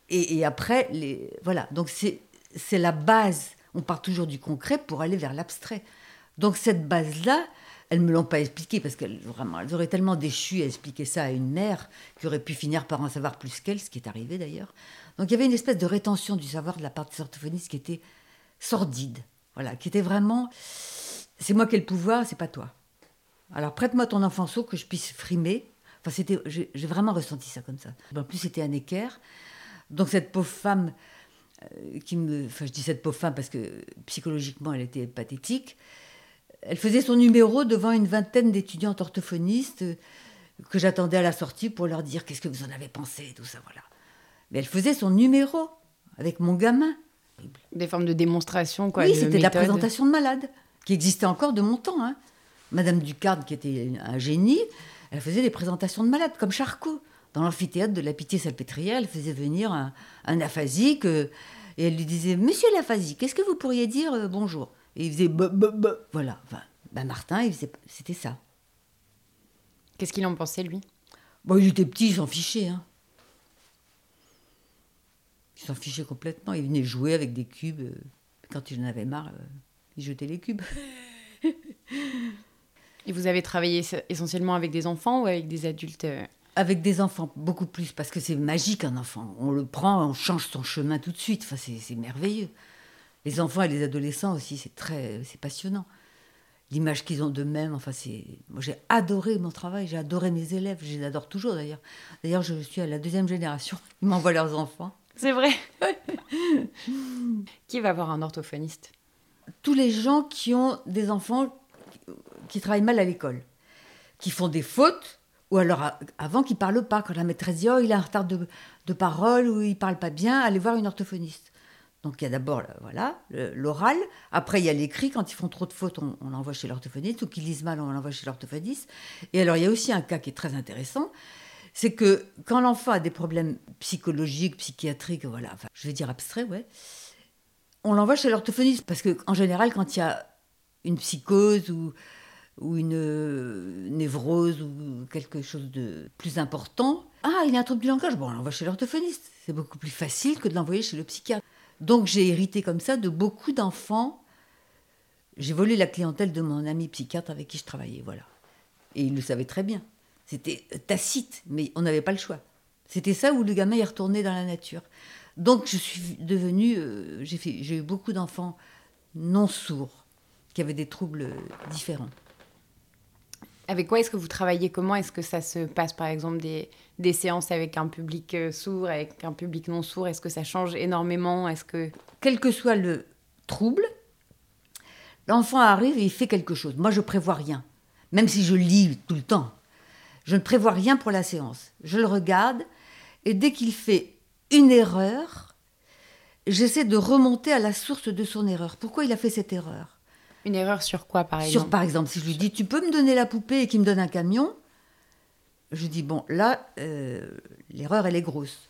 Et, après, les, voilà. Donc c'est la base. On part toujours du concret pour aller vers l'abstrait. Donc cette base-là, elles ne me l'ont pas expliqué parce qu'elles vraiment, elles auraient tellement déchu à expliquer ça à une mère qui aurait pu finir par en savoir plus qu'elle, ce qui est arrivé d'ailleurs. Donc il y avait une espèce de rétention du savoir de la part des orthophonistes qui était sordide, voilà, qui était vraiment, c'est moi qui ai le pouvoir, c'est pas toi. Alors prête-moi ton enfant saut que je puisse frimer. Enfin c'était, j'ai vraiment ressenti ça comme ça. En plus c'était un équerre. Donc cette pauvre femme euh, qui me, enfin je dis cette pauvre femme parce que psychologiquement elle était pathétique elle faisait son numéro devant une vingtaine d'étudiantes orthophonistes euh, que j'attendais à la sortie pour leur dire qu'est-ce que vous en avez pensé, tout ça, voilà. Mais elle faisait son numéro avec mon gamin. Des formes de démonstration, quoi. Oui, c'était la présentation de malade, qui existait encore de mon temps. Hein. Madame Ducard, qui était un génie, elle faisait des présentations de malades, comme Charcot. Dans l'amphithéâtre de la Pitié-Salpêtrière, elle faisait venir un, un aphasique euh, et elle lui disait Monsieur l'aphasique, qu'est-ce que vous pourriez dire euh, bonjour? Et il faisait voilà. Enfin, ben Martin, il c'était ça. Qu'est-ce qu'il en pensait lui? Bon, il était petit, il s'en fichait. Hein. Il s'en fichait complètement. Il venait jouer avec des cubes. Euh, quand il en avait marre, euh, il jetait les cubes. Et vous avez travaillé essentiellement avec des enfants ou avec des adultes euh? Avec des enfants, beaucoup plus, parce que c'est magique un enfant. On le prend, on change son chemin tout de suite. Enfin, c'est merveilleux. Les enfants et les adolescents aussi, c'est très, c'est passionnant. L'image qu'ils ont d'eux-mêmes, enfin, c'est. Moi, j'ai adoré mon travail, j'ai adoré mes élèves, je les adore toujours d'ailleurs. D'ailleurs, je suis à la deuxième génération, ils m'envoient leurs enfants. C'est vrai. qui va avoir un orthophoniste? Tous les gens qui ont des enfants qui travaillent mal à l'école, qui font des fautes, ou alors avant qu'ils parlent pas, quand la maîtresse dit oh il a un retard de, de parole ou il parle pas bien, allez voir une orthophoniste. Donc il y a d'abord voilà l'oral, après il y a l'écrit, quand ils font trop de fautes, on, l'envoie chez l'orthophoniste, ou qu'ils lisent mal, on l'envoie chez l'orthophoniste. Et alors il y a aussi un cas qui est très intéressant, c'est que quand l'enfant a des problèmes psychologiques, psychiatriques, voilà, je vais dire abstrait, ouais, on l'envoie chez l'orthophoniste, parce qu'en général, quand il y a une psychose ou, une euh, névrose ou quelque chose de plus important, ah, il a un trouble du langage, bon, on l'envoie chez l'orthophoniste. C'est beaucoup plus facile que de l'envoyer chez le psychiatre. Donc j'ai hérité comme ça de beaucoup d'enfants. J'ai volé la clientèle de mon ami psychiatre avec qui je travaillais, voilà. Et il le savait très bien. C'était tacite, mais on n'avait pas le choix. C'était ça où le gamin est retourné dans la nature. Donc je suis devenue, euh, j'ai eu beaucoup d'enfants non sourds qui avaient des troubles différents. Avec quoi est-ce que vous travaillez? Comment est-ce que ça se passe, par exemple, des, séances avec un public euh, sourd, avec un public non sourd? Est-ce que ça change énormément? Est-ce que quel que soit le trouble, l'enfant arrive et il fait quelque chose. Moi, je prévois rien, même si je lis tout le temps. Je ne prévois rien pour la séance. Je le regarde et dès qu'il fait une erreur, j'essaie de remonter à la source de son erreur. Pourquoi il a fait cette erreur? Une erreur sur quoi, par exemple Sur, par exemple, si je lui dis, tu peux me donner la poupée et qu'il me donne un camion, je dis, bon, là, euh, l'erreur, elle est grosse.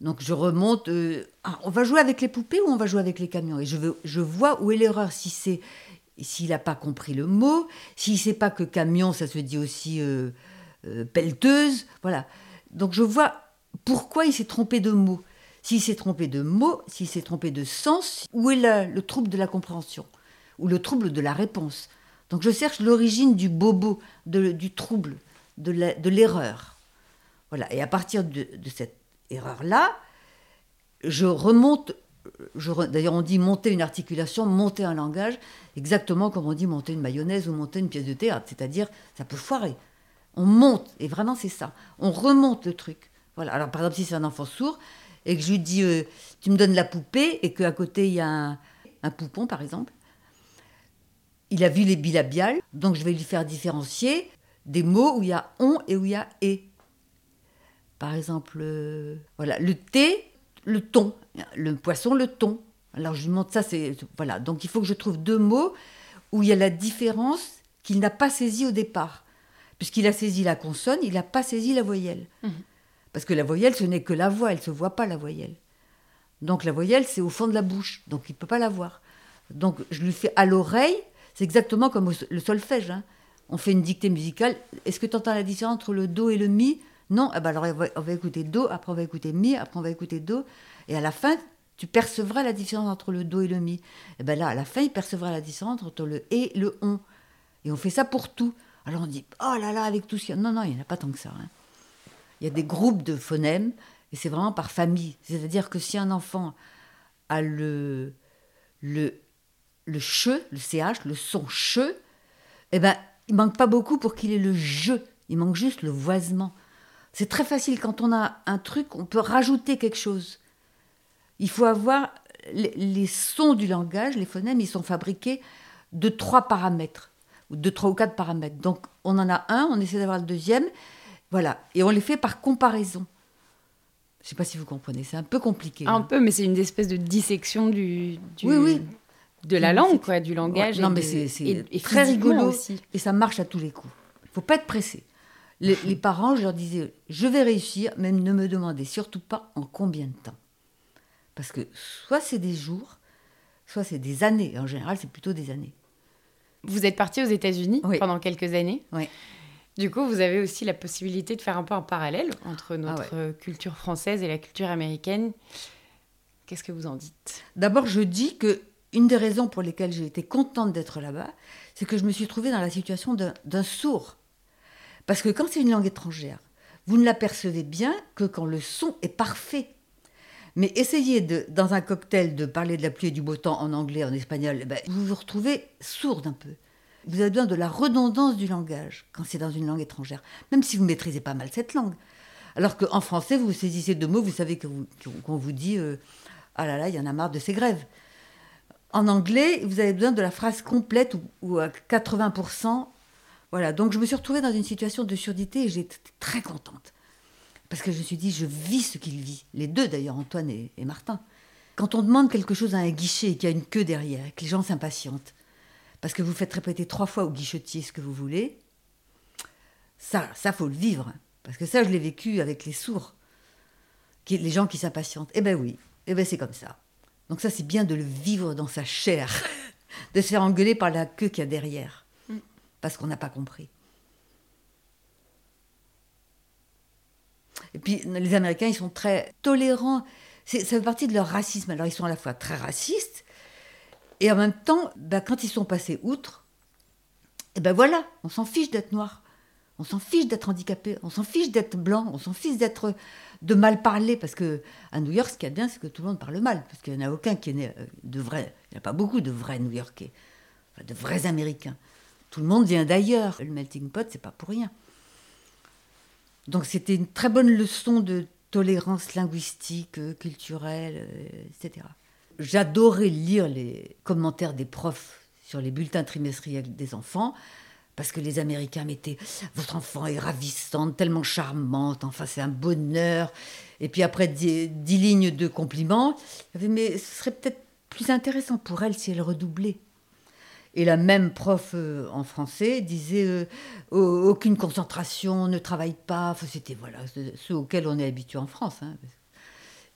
Donc je remonte, euh, ah, on va jouer avec les poupées ou on va jouer avec les camions? Et je, veux, je vois où est l'erreur, si c'est s'il n'a pas compris le mot, s'il ne sait pas que camion, ça se dit aussi euh, pelleteuse, voilà. Donc je vois pourquoi il s'est trompé de mot. S'il s'est trompé de mot, s'il s'est trompé de sens, où est le trouble de la compréhension? Ou le trouble de la réponse Donc je cherche l'origine du bobo, du trouble, de l'erreur. Voilà. Et à partir de, cette erreur-là, je remonte. D'ailleurs, on dit monter une articulation, monter un langage, exactement comme on dit monter une mayonnaise ou monter une pièce de théâtre. C'est-à-dire, ça peut foirer. On monte, et vraiment c'est ça. On remonte le truc. Voilà. Alors, par exemple, si c'est un enfant sourd, et que je lui dis euh, tu me donnes la poupée et qu'à côté il y a un, poupon par exemple, il a vu les bilabiales, donc je vais lui faire différencier des mots où il y a on et où il y a et. Par exemple, euh, voilà, le thé, le thon, le poisson, le thon. Alors je lui montre ça, c'est voilà. Donc il faut que je trouve deux mots où il y a la différence qu'il n'a pas saisie au départ, puisqu'il a saisi la consonne, il n'a pas saisi la voyelle. Mmh. Parce que la voyelle, ce n'est que la voix, elle ne se voit pas la voyelle. Donc la voyelle, c'est au fond de la bouche, donc il ne peut pas la voir. Donc je lui fais à l'oreille, c'est exactement comme le solfège. Hein. On fait une dictée musicale. Est-ce que tu entends la différence entre le do et le mi? Non, eh ben alors on va, écouter do, après on va écouter mi, après on va écouter do. Et à la fin, tu percevras la différence entre le do et le mi. Et eh ben là, à la fin, il percevra la différence entre le et le on. Et on fait ça pour tout. Alors on dit, oh là là, avec tout ce Non, non, il n'y en a pas tant que ça. Hein il y a des groupes de phonèmes, et c'est vraiment par famille. C'est-à-dire que si un enfant a le, le, le che, le ch, le son che, eh ben, il manque pas beaucoup pour qu'il ait le je. Il manque juste le voisement. C'est très facile quand on a un truc, on peut rajouter quelque chose. Il faut avoir les, sons du langage, les phonèmes, ils sont fabriqués de trois paramètres, ou de trois ou quatre paramètres. Donc on en a un, on essaie d'avoir le deuxième, voilà. Et on les fait par comparaison. Je ne sais pas si vous comprenez, c'est un peu compliqué. Un peu, mais c'est une espèce de dissection du, oui, oui. De la langue, quoi, du langage. non, mais c'est très rigolo aussi. Et ça marche à tous les coups. Il faut pas être pressé. Les, les, parents, je leur disais, je vais réussir, même ne me demandez surtout pas en combien de temps. Parce que soit c'est des jours, soit c'est des années. En général, c'est plutôt des années. Vous êtes parti aux États-Unis pendant quelques années. Oui. Du coup, vous avez aussi la possibilité de faire un peu un parallèle entre ah notre culture française et la culture américaine. Qu'est-ce que vous en dites? D'abord, je dis que une des raisons pour lesquelles j'ai été contente d'être là-bas, c'est que je me suis trouvée dans la situation d'un sourd. Parce que quand c'est une langue étrangère, vous ne l'apercevez bien que quand le son est parfait. Mais essayez de, dans un cocktail de parler de la pluie et du beau temps en anglais, en espagnol, eh ben, vous vous retrouvez sourde un peu. Vous avez besoin de la redondance du langage quand c'est dans une langue étrangère, même si vous maîtrisez pas mal cette langue. Alors qu'en français, vous saisissez deux mots, vous savez qu'on vous dit euh, Ah là là, il y en a marre de ces grèves. En anglais, vous avez besoin de la phrase complète ou, à 80%. Voilà, donc je me suis retrouvée dans une situation de surdité et j'étais très contente. Parce que je me suis dit, je vis ce qu'il vit. Les deux d'ailleurs, Antoine et, Martin. Quand on demande quelque chose à un guichet et qu'il y a une queue derrière, que les gens s'impatientent, parce que vous faites répéter trois fois au guichetier ce que vous voulez, ça, ça faut le vivre. Parce que ça, je l'ai vécu avec les sourds, les gens qui s'impatientent. Eh ben oui, eh ben c'est comme ça. Donc ça, c'est bien de le vivre dans sa chair, de se faire engueuler par la queue qu'il y a derrière, mm. parce qu'on n'a pas compris. Et puis les Américains, ils sont très tolérants. Ça fait partie de leur racisme. Alors ils sont à la fois très racistes, et en même temps, bah, quand ils sont passés outre, et eh ben voilà, on s'en fiche d'être noir. On s'en fiche d'être handicapé, on s'en fiche d'être blanc, on s'en fiche d'être de mal parler parce que à New York, ce qui est bien, c'est que tout le monde parle mal parce qu'il n'y en a aucun qui est né euh, de vrai. Il n'y a pas beaucoup de vrais New-Yorkais, de vrais Américains. Tout le monde vient d'ailleurs. Le melting pot, c'est pas pour rien. Donc c'était une très bonne leçon de tolérance linguistique, euh, culturelle, euh, etc. J'adorais lire les commentaires des profs sur les bulletins trimestriels des enfants parce que les Américains mettaient votre enfant est ravissante, tellement charmante, enfin c'est un bonheur. Et puis après dix, lignes de compliments, mais ce serait peut-être plus intéressant pour elle si elle redoublait. Et la même prof euh, en français disait euh, aucune concentration, ne travaille pas. c'était voilà ceux auxquels on est habitué en France. Hein.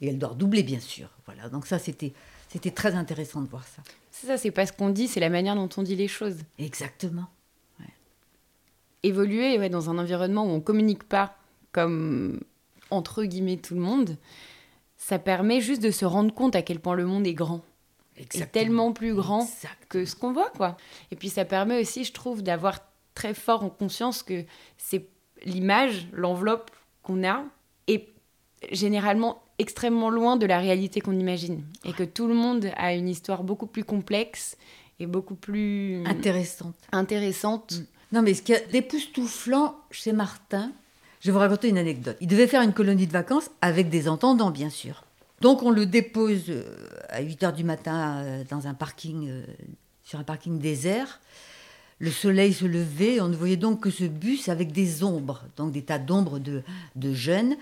Et elle doit redoubler bien sûr. Voilà. Donc ça c'était c'était très intéressant de voir ça. C'est ça, c'est pas ce qu'on dit, c'est la manière dont on dit les choses. Exactement. Évoluer ouais, dans un environnement où on communique pas comme entre guillemets tout le monde, ça permet juste de se rendre compte à quel point le monde est grand. Exactement. Est tellement plus grand que ce qu'on voit, quoi. Et puis ça permet aussi, je trouve, d'avoir très fort en conscience que c'est l'image, l'enveloppe qu'on a est généralement extrêmement loin de la réalité qu'on imagine. Et que tout le monde a une histoire beaucoup plus complexe et beaucoup plus... Intéressante. Intéressante. Mm. Non, mais ce qui est d'époustouflant chez Martin, je vais vous raconter une anecdote. Il devait faire une colonie de vacances avec des entendants, bien sûr. Donc on le dépose euh, à 8 h du matin euh, dans un parking, euh, sur un parking désert. Le soleil se levait, on ne voyait donc que ce bus avec des ombres, donc des tas d'ombres de, de jeunes.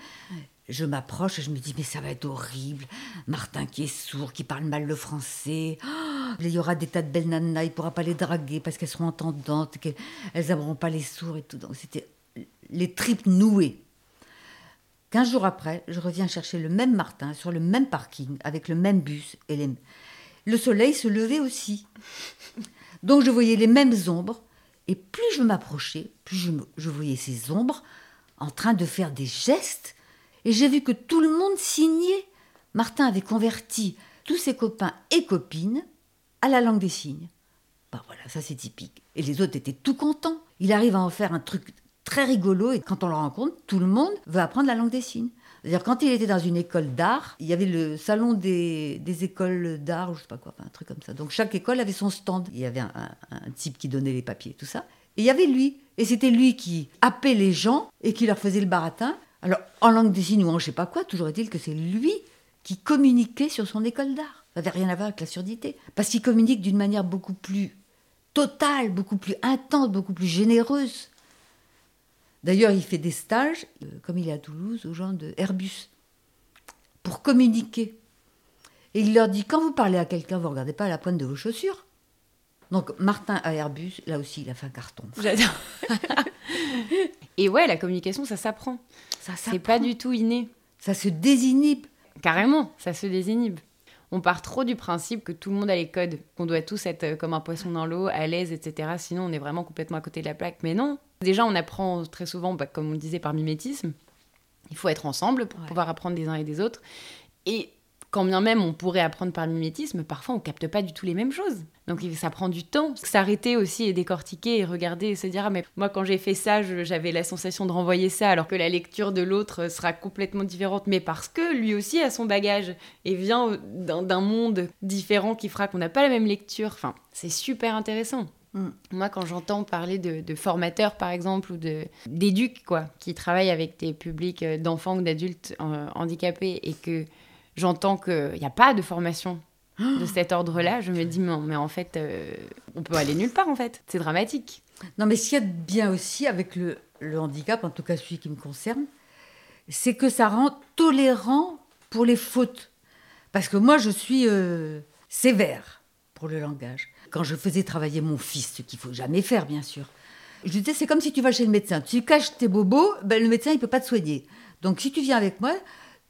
Je m'approche et je me dis, mais ça va être horrible. Martin qui est sourd, qui parle mal le français. Oh, il y aura des tas de belles nanas, il ne pourra pas les draguer parce qu'elles seront entendantes, qu'elles n'aimeront pas les sourds et tout. Donc c'était les tripes nouées. Quinze jours après, je reviens chercher le même Martin sur le même parking, avec le même bus. Et Le soleil se levait aussi. Donc je voyais les mêmes ombres. Et plus je m'approchais, plus je voyais ces ombres en train de faire des gestes et j'ai vu que tout le monde signait. Martin avait converti tous ses copains et copines à la langue des signes. Ben voilà, ça c'est typique. Et les autres étaient tout contents. Il arrive à en faire un truc très rigolo et quand on le rencontre, tout le monde veut apprendre la langue des signes. C'est-à-dire quand il était dans une école d'art, il y avait le salon des, écoles d'art, ou je sais pas quoi, un truc comme ça. Donc chaque école avait son stand. Il y avait un, type qui donnait les papiers, tout ça. Et il y avait lui. Et c'était lui qui appelait les gens et qui leur faisait le baratin. Alors, en langue des signes ou en je sais pas quoi, toujours est-il que c'est lui qui communiquait sur son école d'art. Ça n'avait rien à voir avec la surdité. Parce qu'il communique d'une manière beaucoup plus totale, beaucoup plus intense, beaucoup plus généreuse. D'ailleurs, il fait des stages, euh, comme il est à Toulouse, aux gens de Airbus, pour communiquer. Et il leur dit, quand vous parlez à quelqu'un, vous ne regardez pas la pointe de vos chaussures. Donc Martin à Airbus, là aussi, il a fait un carton. J'adore. Et ouais, la communication, ça s'apprend. Ça C'est pas du tout inné. Ça se désinhibe. Carrément, ça se désinhibe. On part trop du principe que tout le monde a les codes, qu'on doit tous être euh, comme un poisson dans l'eau, à l'aise, etc. Sinon, on est vraiment complètement à côté de la plaque. Mais non. Déjà, on apprend très souvent, bah, comme on disait, par mimétisme. Il faut être ensemble pour pouvoir apprendre des uns et des autres. Et quand bien même on pourrait apprendre par mimétisme, parfois on capte pas du tout les mêmes choses. Donc ça prend du temps. S'arrêter aussi et décortiquer et regarder et se dire ah mais moi quand j'ai fait ça j'avais la sensation de renvoyer ça alors que la lecture de l'autre sera complètement différente mais parce que lui aussi a son bagage et vient d'un monde différent qui fera qu'on n'a pas la même lecture. Enfin c'est super intéressant. Mm. Moi, quand j'entends parler de, formateurs, par exemple, ou d'éducs, quoi, qui travaillent avec des publics euh, d'enfants ou d'adultes euh, handicapés et que j'entends qu'il n'y a pas de formation de cet ordre-là, je me dis, mais, en fait, euh, on peut aller nulle part, en fait. C'est dramatique. Non, mais ce qu'il y a de bien aussi avec le, handicap, en tout cas celui qui me concerne, c'est que ça rend tolérant pour les fautes. Parce que moi, je suis euh, sévère pour le langage. Quand je faisais travailler mon fils, ce qu'il faut jamais faire, bien sûr, je disais, c'est comme si tu vas chez le médecin. Tu caches tes bobos, ben, le médecin, il peut pas te soigner. Donc, si tu viens avec moi,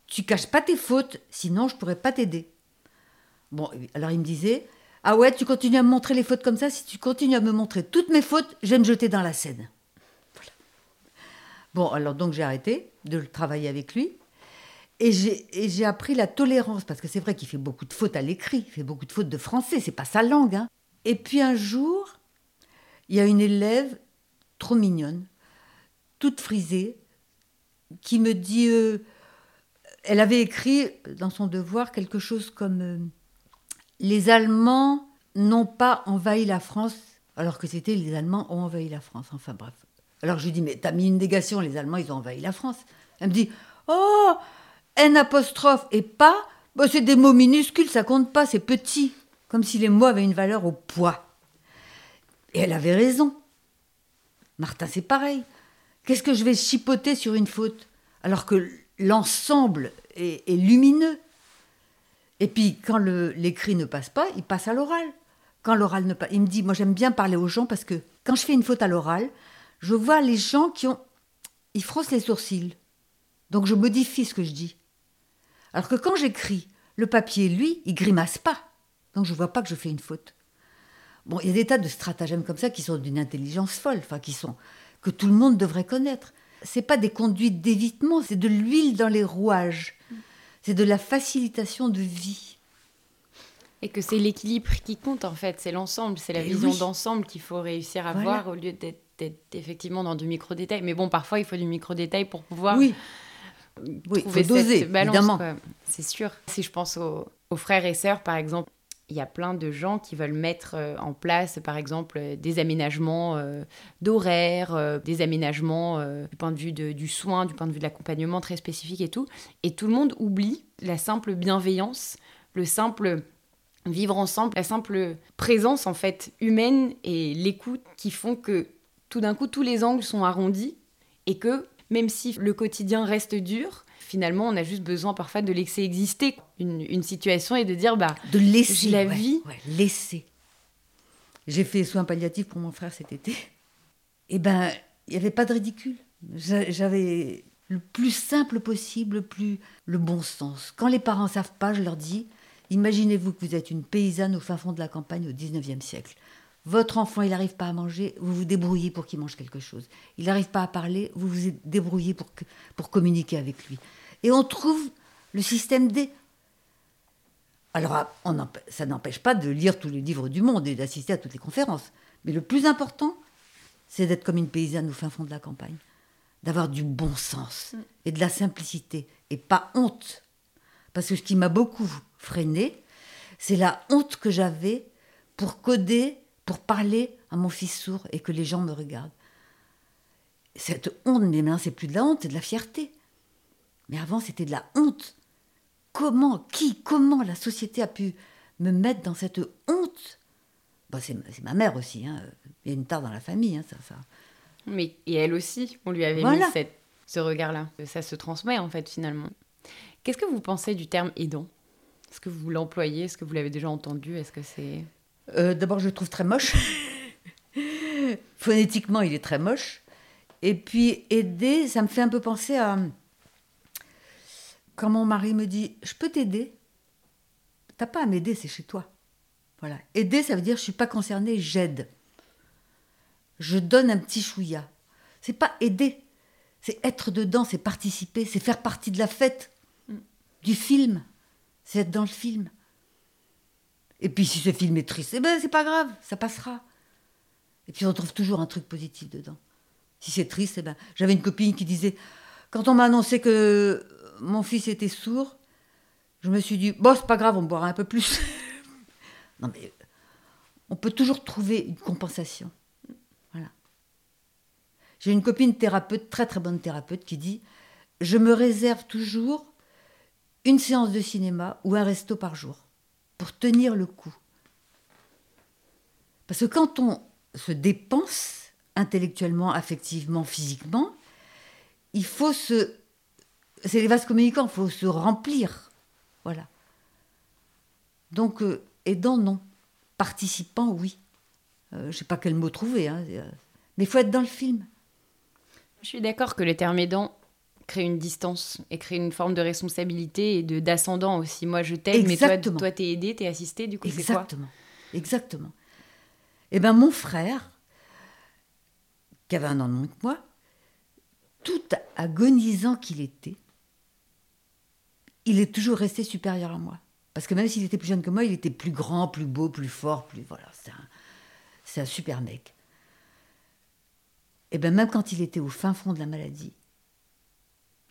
tu caches pas tes fautes, sinon je pourrais pas t'aider. Bon, alors il me disait, ah ouais, tu continues à me montrer les fautes comme ça, si tu continues à me montrer toutes mes fautes, je vais me jeter dans la Seine. Bon, alors donc j'ai arrêté de travailler avec lui. Et j'ai appris la tolérance, parce que c'est vrai qu'il fait beaucoup de fautes à l'écrit, il fait beaucoup de fautes de français, c'est pas sa langue. Hein. Et puis un jour, il y a une élève trop mignonne, toute frisée, qui me dit euh, elle avait écrit dans son devoir quelque chose comme euh, Les Allemands n'ont pas envahi la France, alors que c'était les Allemands ont envahi la France. Enfin bref. Alors je lui dis Mais t'as mis une négation, les Allemands ils ont envahi la France. Elle me dit Oh N apostrophe et pas bah, C'est des mots minuscules, ça compte pas, c'est petit. Comme si les mots avaient une valeur au poids. Et elle avait raison. Martin, c'est pareil. Qu'est-ce que je vais chipoter sur une faute? Alors que l'ensemble est, lumineux Et puis, quand l'écrit ne passe pas, il passe à l'oral. Quand l'oral ne passe, il me dit, moi j'aime bien parler aux gens parce que quand je fais une faute à l'oral, je vois les gens qui ont, ils froncent les sourcils. Donc je modifie ce que je dis. Alors que quand j'écris, le papier, lui, il grimace pas. Donc je vois pas que je fais une faute. Bon, il y a des tas de stratagèmes comme ça qui sont d'une intelligence folle, enfin qui sont que tout le monde devrait connaître. C'est pas des conduites d'évitement, c'est de l'huile dans les rouages. C'est de la facilitation de vie. Et que c'est l'équilibre qui compte en fait, c'est l'ensemble, c'est la eh vision d'ensemble qu'il faut réussir à voir au lieu d'être effectivement dans du micro-détail. Mais bon, parfois il faut du micro-détail pour pouvoir oui. trouver faut doser, cette balance. C'est sûr. Si je pense aux, aux frères et sœurs, par exemple, il y a plein de gens qui veulent mettre euh, en place, par exemple, euh, des aménagements euh, d'horaire, des aménagements du point de vue du soin, du point de vue de l'accompagnement très spécifique et tout. Et tout le monde oublie la simple bienveillance, le simple vivre ensemble, la simple présence en fait humaine et l'écoute qui font que tout d'un coup tous les angles sont arrondis et que même si le quotidien reste dur, finalement, on a juste besoin parfois de laisser exister une, situation et de dire, bah, de laisser la vie. laisser. J'ai fait soins palliatifs pour mon frère cet été. Et eh ben, il n'y avait pas de ridicule. J'avais le plus simple possible, le plus le bon sens. Quand les parents savent pas, je leur dis, imaginez-vous que vous êtes une paysanne au fin fond de la campagne au 19e siècle. Votre enfant, il n'arrive pas à manger, vous vous débrouillez pour qu'il mange quelque chose. Il n'arrive pas à parler, vous vous débrouillez pour, pour communiquer avec lui. Et on trouve le système D. Alors, on ça n'empêche pas de lire tous les livres du monde et d'assister à toutes les conférences. Mais le plus important, c'est d'être comme une paysanne au fin fond de la campagne, d'avoir du bon sens et de la simplicité, et pas honte. Parce que ce qui m'a beaucoup freiné, c'est la honte que j'avais pour coder, pour parler à mon fils sourd et que les gens me regardent. Cette honte, mais maintenant, c'est plus de la honte, c'est de la fierté. Mais avant, c'était de la honte. Comment, qui, comment la société a pu me mettre dans cette honte? Bon, C'est ma mère aussi. Hein. Il y a une tare dans la famille. Hein, ça, ça. Mais et elle aussi, on lui avait mis cette, ce regard-là. Ça se transmet en fait finalement. Qu'est-ce que vous pensez du terme aidant? Est-ce que vous l'employez? Est-ce que vous l'avez déjà entendu? Est-ce que c'est euh, D'abord, je le trouve très moche. Phonétiquement, il est très moche. Et puis aider, ça me fait un peu penser à quand mon mari me dit je peux t'aider, t'as pas à m'aider, c'est chez toi. Voilà. Aider, ça veut dire je suis pas concernée, j'aide. Je donne un petit chouïa. C'est pas aider, c'est être dedans, c'est participer, c'est faire partie de la fête, du film, c'est être dans le film. Et puis si ce film est triste, eh ben c'est pas grave, ça passera. Et puis on trouve toujours un truc positif dedans. Si c'est triste, eh ben j'avais une copine qui disait quand on m'a annoncé que mon fils était sourd, je me suis dit, bon, c'est pas grave, on boira un peu plus. non, mais on peut toujours trouver une compensation. Voilà. J'ai une copine thérapeute, très très bonne thérapeute, qui dit Je me réserve toujours une séance de cinéma ou un resto par jour pour tenir le coup. Parce que quand on se dépense intellectuellement, affectivement, physiquement, il faut se c'est les vases communicants, il faut se remplir. Voilà. Donc, euh, aidant, non. Participant, oui. Euh, je ne sais pas quel mot trouver, hein, euh, mais il faut être dans le film. Je suis d'accord que le terme aidant crée une distance et crée une forme de responsabilité et de d'ascendant aussi. Moi, je t'aide, mais toi, toi, t'es aidé, t'es assisté, du coup, c'est quoi? Exactement. Exactement. Eh bien, mon frère, qui avait un an de moins que moi, tout agonisant qu'il était, il est toujours resté supérieur à moi. Parce que même s'il était plus jeune que moi, il était plus grand, plus beau, plus fort, plus. Voilà, c'est un, super mec. Et bien, même quand il était au fin fond de la maladie,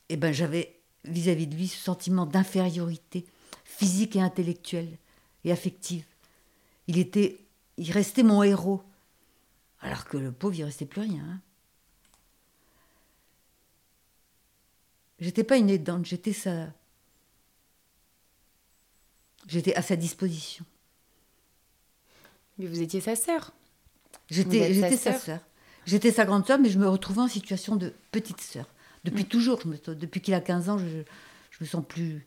et ben, j'avais vis-à-vis de lui ce sentiment d'infériorité physique et intellectuelle et affective. Il était. Il restait mon héros. Alors que le pauvre, il restait plus rien. Hein. J'étais pas une aidante, j'étais sa, J'étais à sa disposition. Mais vous étiez sa sœur. J'étais sa sœur. J'étais sa grande sœur, mais je me retrouvais en situation de petite sœur. Depuis Mm. toujours, je me- depuis qu'il a 15 ans, je, je me sens plus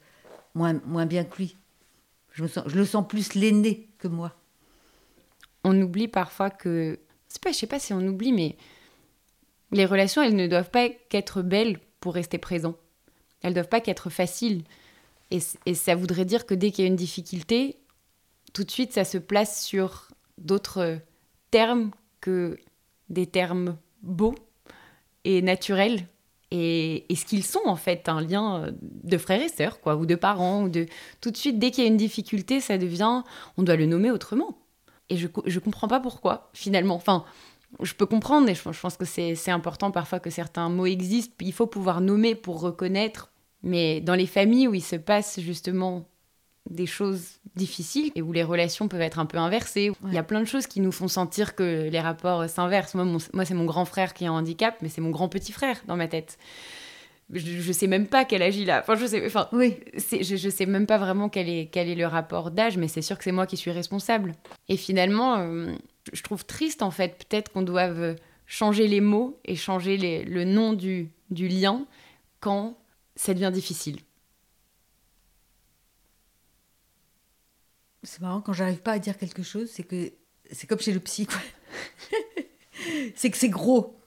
moins, moins bien que lui. Je, me sens, je le sens plus l'aîné que moi. On oublie parfois que. Pas, je sais pas si on oublie, mais les relations, elles ne doivent pas qu'être belles pour rester présent. Elles doivent pas qu'être faciles. Et, ça voudrait dire que dès qu'il y a une difficulté, tout de suite, ça se place sur d'autres termes que des termes beaux et naturels. Et, ce qu'ils sont, en fait, un lien euh, de frères et sœurs, quoi, ou de parents. Ou de... Tout de suite, dès qu'il y a une difficulté, ça devient. On doit le nommer autrement. Et je, je comprends pas pourquoi, finalement. Enfin, je peux comprendre, et je, je pense que c'est important parfois que certains mots existent. Il faut pouvoir nommer pour reconnaître. Mais dans les familles où il se passe justement des choses difficiles et où les relations peuvent être un peu inversées, il y a plein de choses qui nous font sentir que les rapports s'inversent. Moi, mon- moi c'est mon grand frère qui a un handicap, mais c'est mon grand petit frère dans ma tête. Je, je sais même pas quel âge il a. Enfin, je sais, enfin, Oui, je, je sais même pas vraiment quel est, quel est le rapport d'âge, mais c'est sûr que c'est moi qui suis responsable. Et finalement, euh, je trouve triste en fait, peut-être qu'on doive changer les mots et changer les- le nom du, du lien quand ça devient difficile. c'est marrant, quand j'arrive pas à dire quelque chose, c'est que c'est comme chez le psy. quoi. c'est que c'est gros.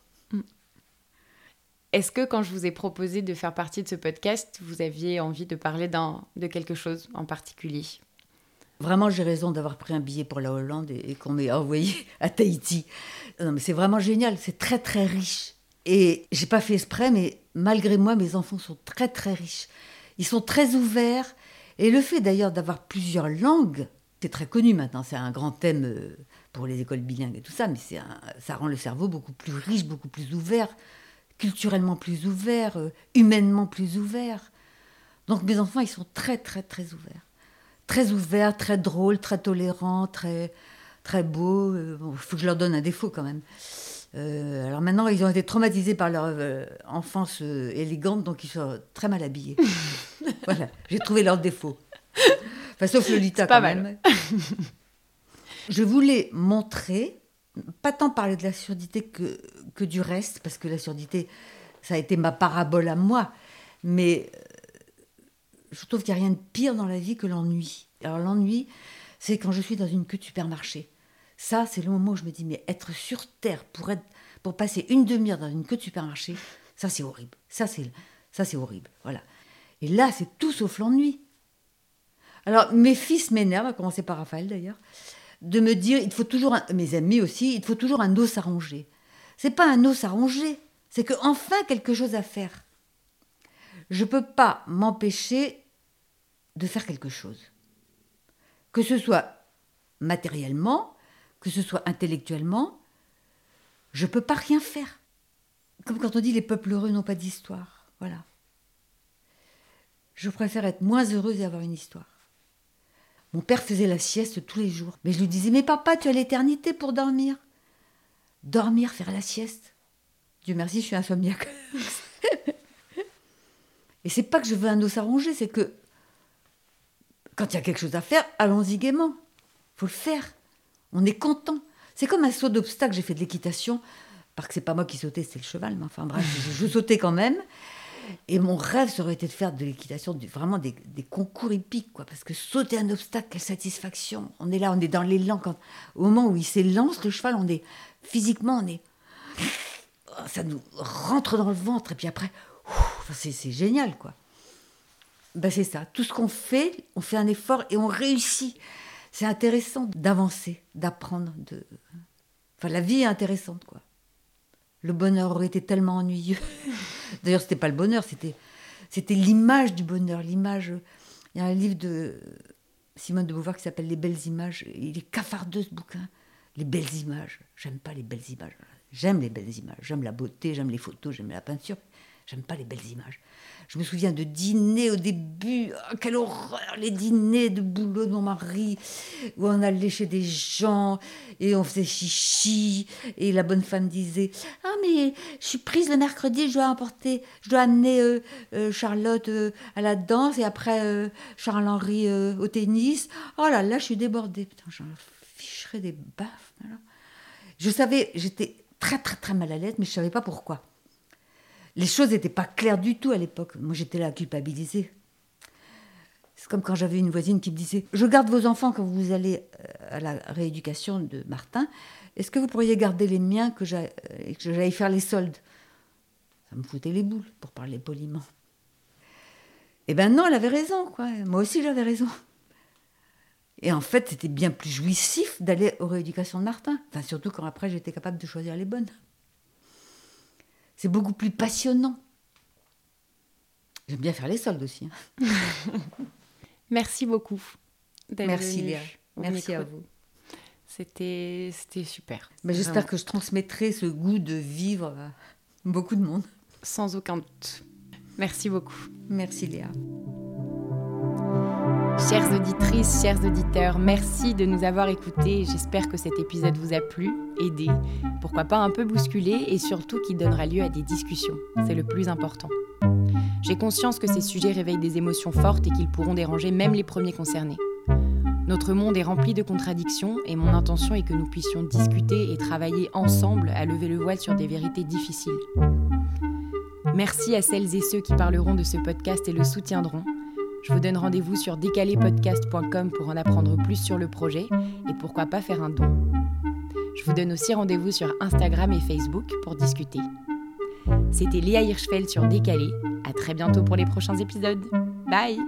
Est-ce que quand je vous ai proposé de faire partie de ce podcast, vous aviez envie de parler d'un, de quelque chose en particulier? Vraiment, j'ai raison d'avoir pris un billet pour la Hollande et, et qu'on m'ait envoyé à Tahiti. Non, mais c'est vraiment génial, c'est très très riche. Et j'ai pas fait exprès, mais malgré moi, mes enfants sont très très riches. Ils sont très ouverts. Et le fait d'ailleurs d'avoir plusieurs langues, c'est très connu maintenant, c'est un grand thème euh, pour les écoles bilingues et tout ça, mais ça rend le cerveau beaucoup plus riche, beaucoup plus ouvert, culturellement plus ouvert, euh, humainement plus ouvert. Donc mes enfants, ils sont très très très ouverts très ouvert, très drôle, très tolérant, très, très beau. Il faut que je leur donne un défaut quand même. Euh, alors maintenant, ils ont été traumatisés par leur euh, enfance euh, élégante, donc ils sont très mal habillés. voilà, j'ai trouvé leur défaut. Enfin, sauf Lolita pas quand mal. même. je voulais montrer, pas tant parler de la surdité que, que du reste, parce que la surdité, ça a été ma parabole à moi, mais je trouve qu'il n'y a rien de pire dans la vie que l'ennui. Alors l'ennui, c'est quand je suis dans une queue de supermarché. Ça, c'est le moment où je me dis, mais être sur Terre pour, être, pour passer une demi-heure dans une queue de supermarché, ça c'est horrible. Ça c'est, ça c'est horrible. Voilà. Et là, c'est tout sauf l'ennui. Alors mes fils m'énervent, à commencer par Raphaël d'ailleurs, de me dire, il faut toujours, un- mes amis aussi, il faut toujours un os à ronger. C'est pas un os à ronger, c'est que enfin quelque chose à faire je peux pas m'empêcher de faire quelque chose. Que ce soit matériellement, que ce soit intellectuellement, je ne peux pas rien faire. Comme quand on dit les peuples heureux n'ont pas d'histoire. Voilà. Je préfère être moins heureuse et avoir une histoire. Mon père faisait la sieste tous les jours. Mais je lui disais, mais papa, tu as l'éternité pour dormir. Dormir, faire la sieste. Dieu merci, je suis insomniaque. Et c'est pas que je veux un os à ronger, c'est que quand il y a quelque chose à faire, allons-y gaiement. faut le faire. On est content. C'est comme un saut d'obstacle. J'ai fait de l'équitation, parce que c'est pas moi qui sautais, c'est le cheval. Mais enfin bref, je, sautais quand même. Et mon rêve, ça aurait été de faire de l'équitation, vraiment des, concours hippiques, quoi. Parce que sauter un obstacle, quelle satisfaction. On est là, on est dans l'élan. Quand, au moment où il s'élance, le cheval, on est physiquement, on est ça nous rentre dans le ventre et puis après c'est génial quoi ben, c'est ça tout ce qu'on fait on fait un effort et on réussit c'est intéressant d'avancer d'apprendre enfin la vie est intéressante quoi le bonheur aurait été tellement ennuyeux d'ailleurs c'était pas le bonheur c'était c'était l'image du bonheur l'image il y a un livre de Simone de Beauvoir qui s'appelle Les belles images il est cafardeux ce bouquin les belles images j'aime pas les belles images J'aime les belles images, j'aime la beauté, j'aime les photos, j'aime la peinture. J'aime pas les belles images. Je me souviens de dîner au début, ah, quelle horreur, les dîners de boulot de mon mari, où on allait chez des gens et on faisait chichi. Et la bonne femme disait Ah, mais je suis prise le mercredi, je dois emporter, je dois amener euh, euh, Charlotte euh, à la danse et après Charles-Henri au tennis. Oh là là, je suis débordée. Putain, j'en ficherais des baffes. Je savais, j'étais très très très mal à l'aise, mais je savais pas pourquoi. Les choses n'étaient pas claires du tout à l'époque. Moi, j'étais là culpabilisée. C'est comme quand j'avais une voisine qui me disait Je garde vos enfants quand vous allez euh, à la rééducation de Martin. Est-ce que vous pourriez garder les miens que j'aille faire les soldes? Ça me foutait les boules, pour parler poliment. Eh ben non, elle avait raison, quoi. Moi aussi, j'avais raison. Et en fait, c'était bien plus jouissif d'aller aux rééducations de Martin. Enfin, surtout quand après, j'étais capable de choisir les bonnes. C'est beaucoup plus passionnant. J'aime bien faire les soldes aussi. Hein. Merci beaucoup. Merci Léa. Merci à vous. C'était super. Mais j'espère que je transmettrai ce goût de vivre à beaucoup de monde. Sans aucun doute. Merci beaucoup. Merci Léa. Chères auditrices, chers auditeurs, merci de nous avoir écoutés. J'espère que cet épisode vous a plu, aidé, pourquoi pas un peu bousculé et surtout qui donnera lieu à des discussions. C'est le plus important. J'ai conscience que ces sujets réveillent des émotions fortes et qu'ils pourront déranger même les premiers concernés. Notre monde est rempli de contradictions et mon intention est que nous puissions discuter et travailler ensemble à lever le voile sur des vérités difficiles. Merci à celles et ceux qui parleront de ce podcast et le soutiendront. Je vous donne rendez-vous sur décalépodcast.com pour en apprendre plus sur le projet et pourquoi pas faire un don. Je vous donne aussi rendez-vous sur Instagram et Facebook pour discuter. C'était Léa Hirschfeld sur Décalé. À très bientôt pour les prochains épisodes. Bye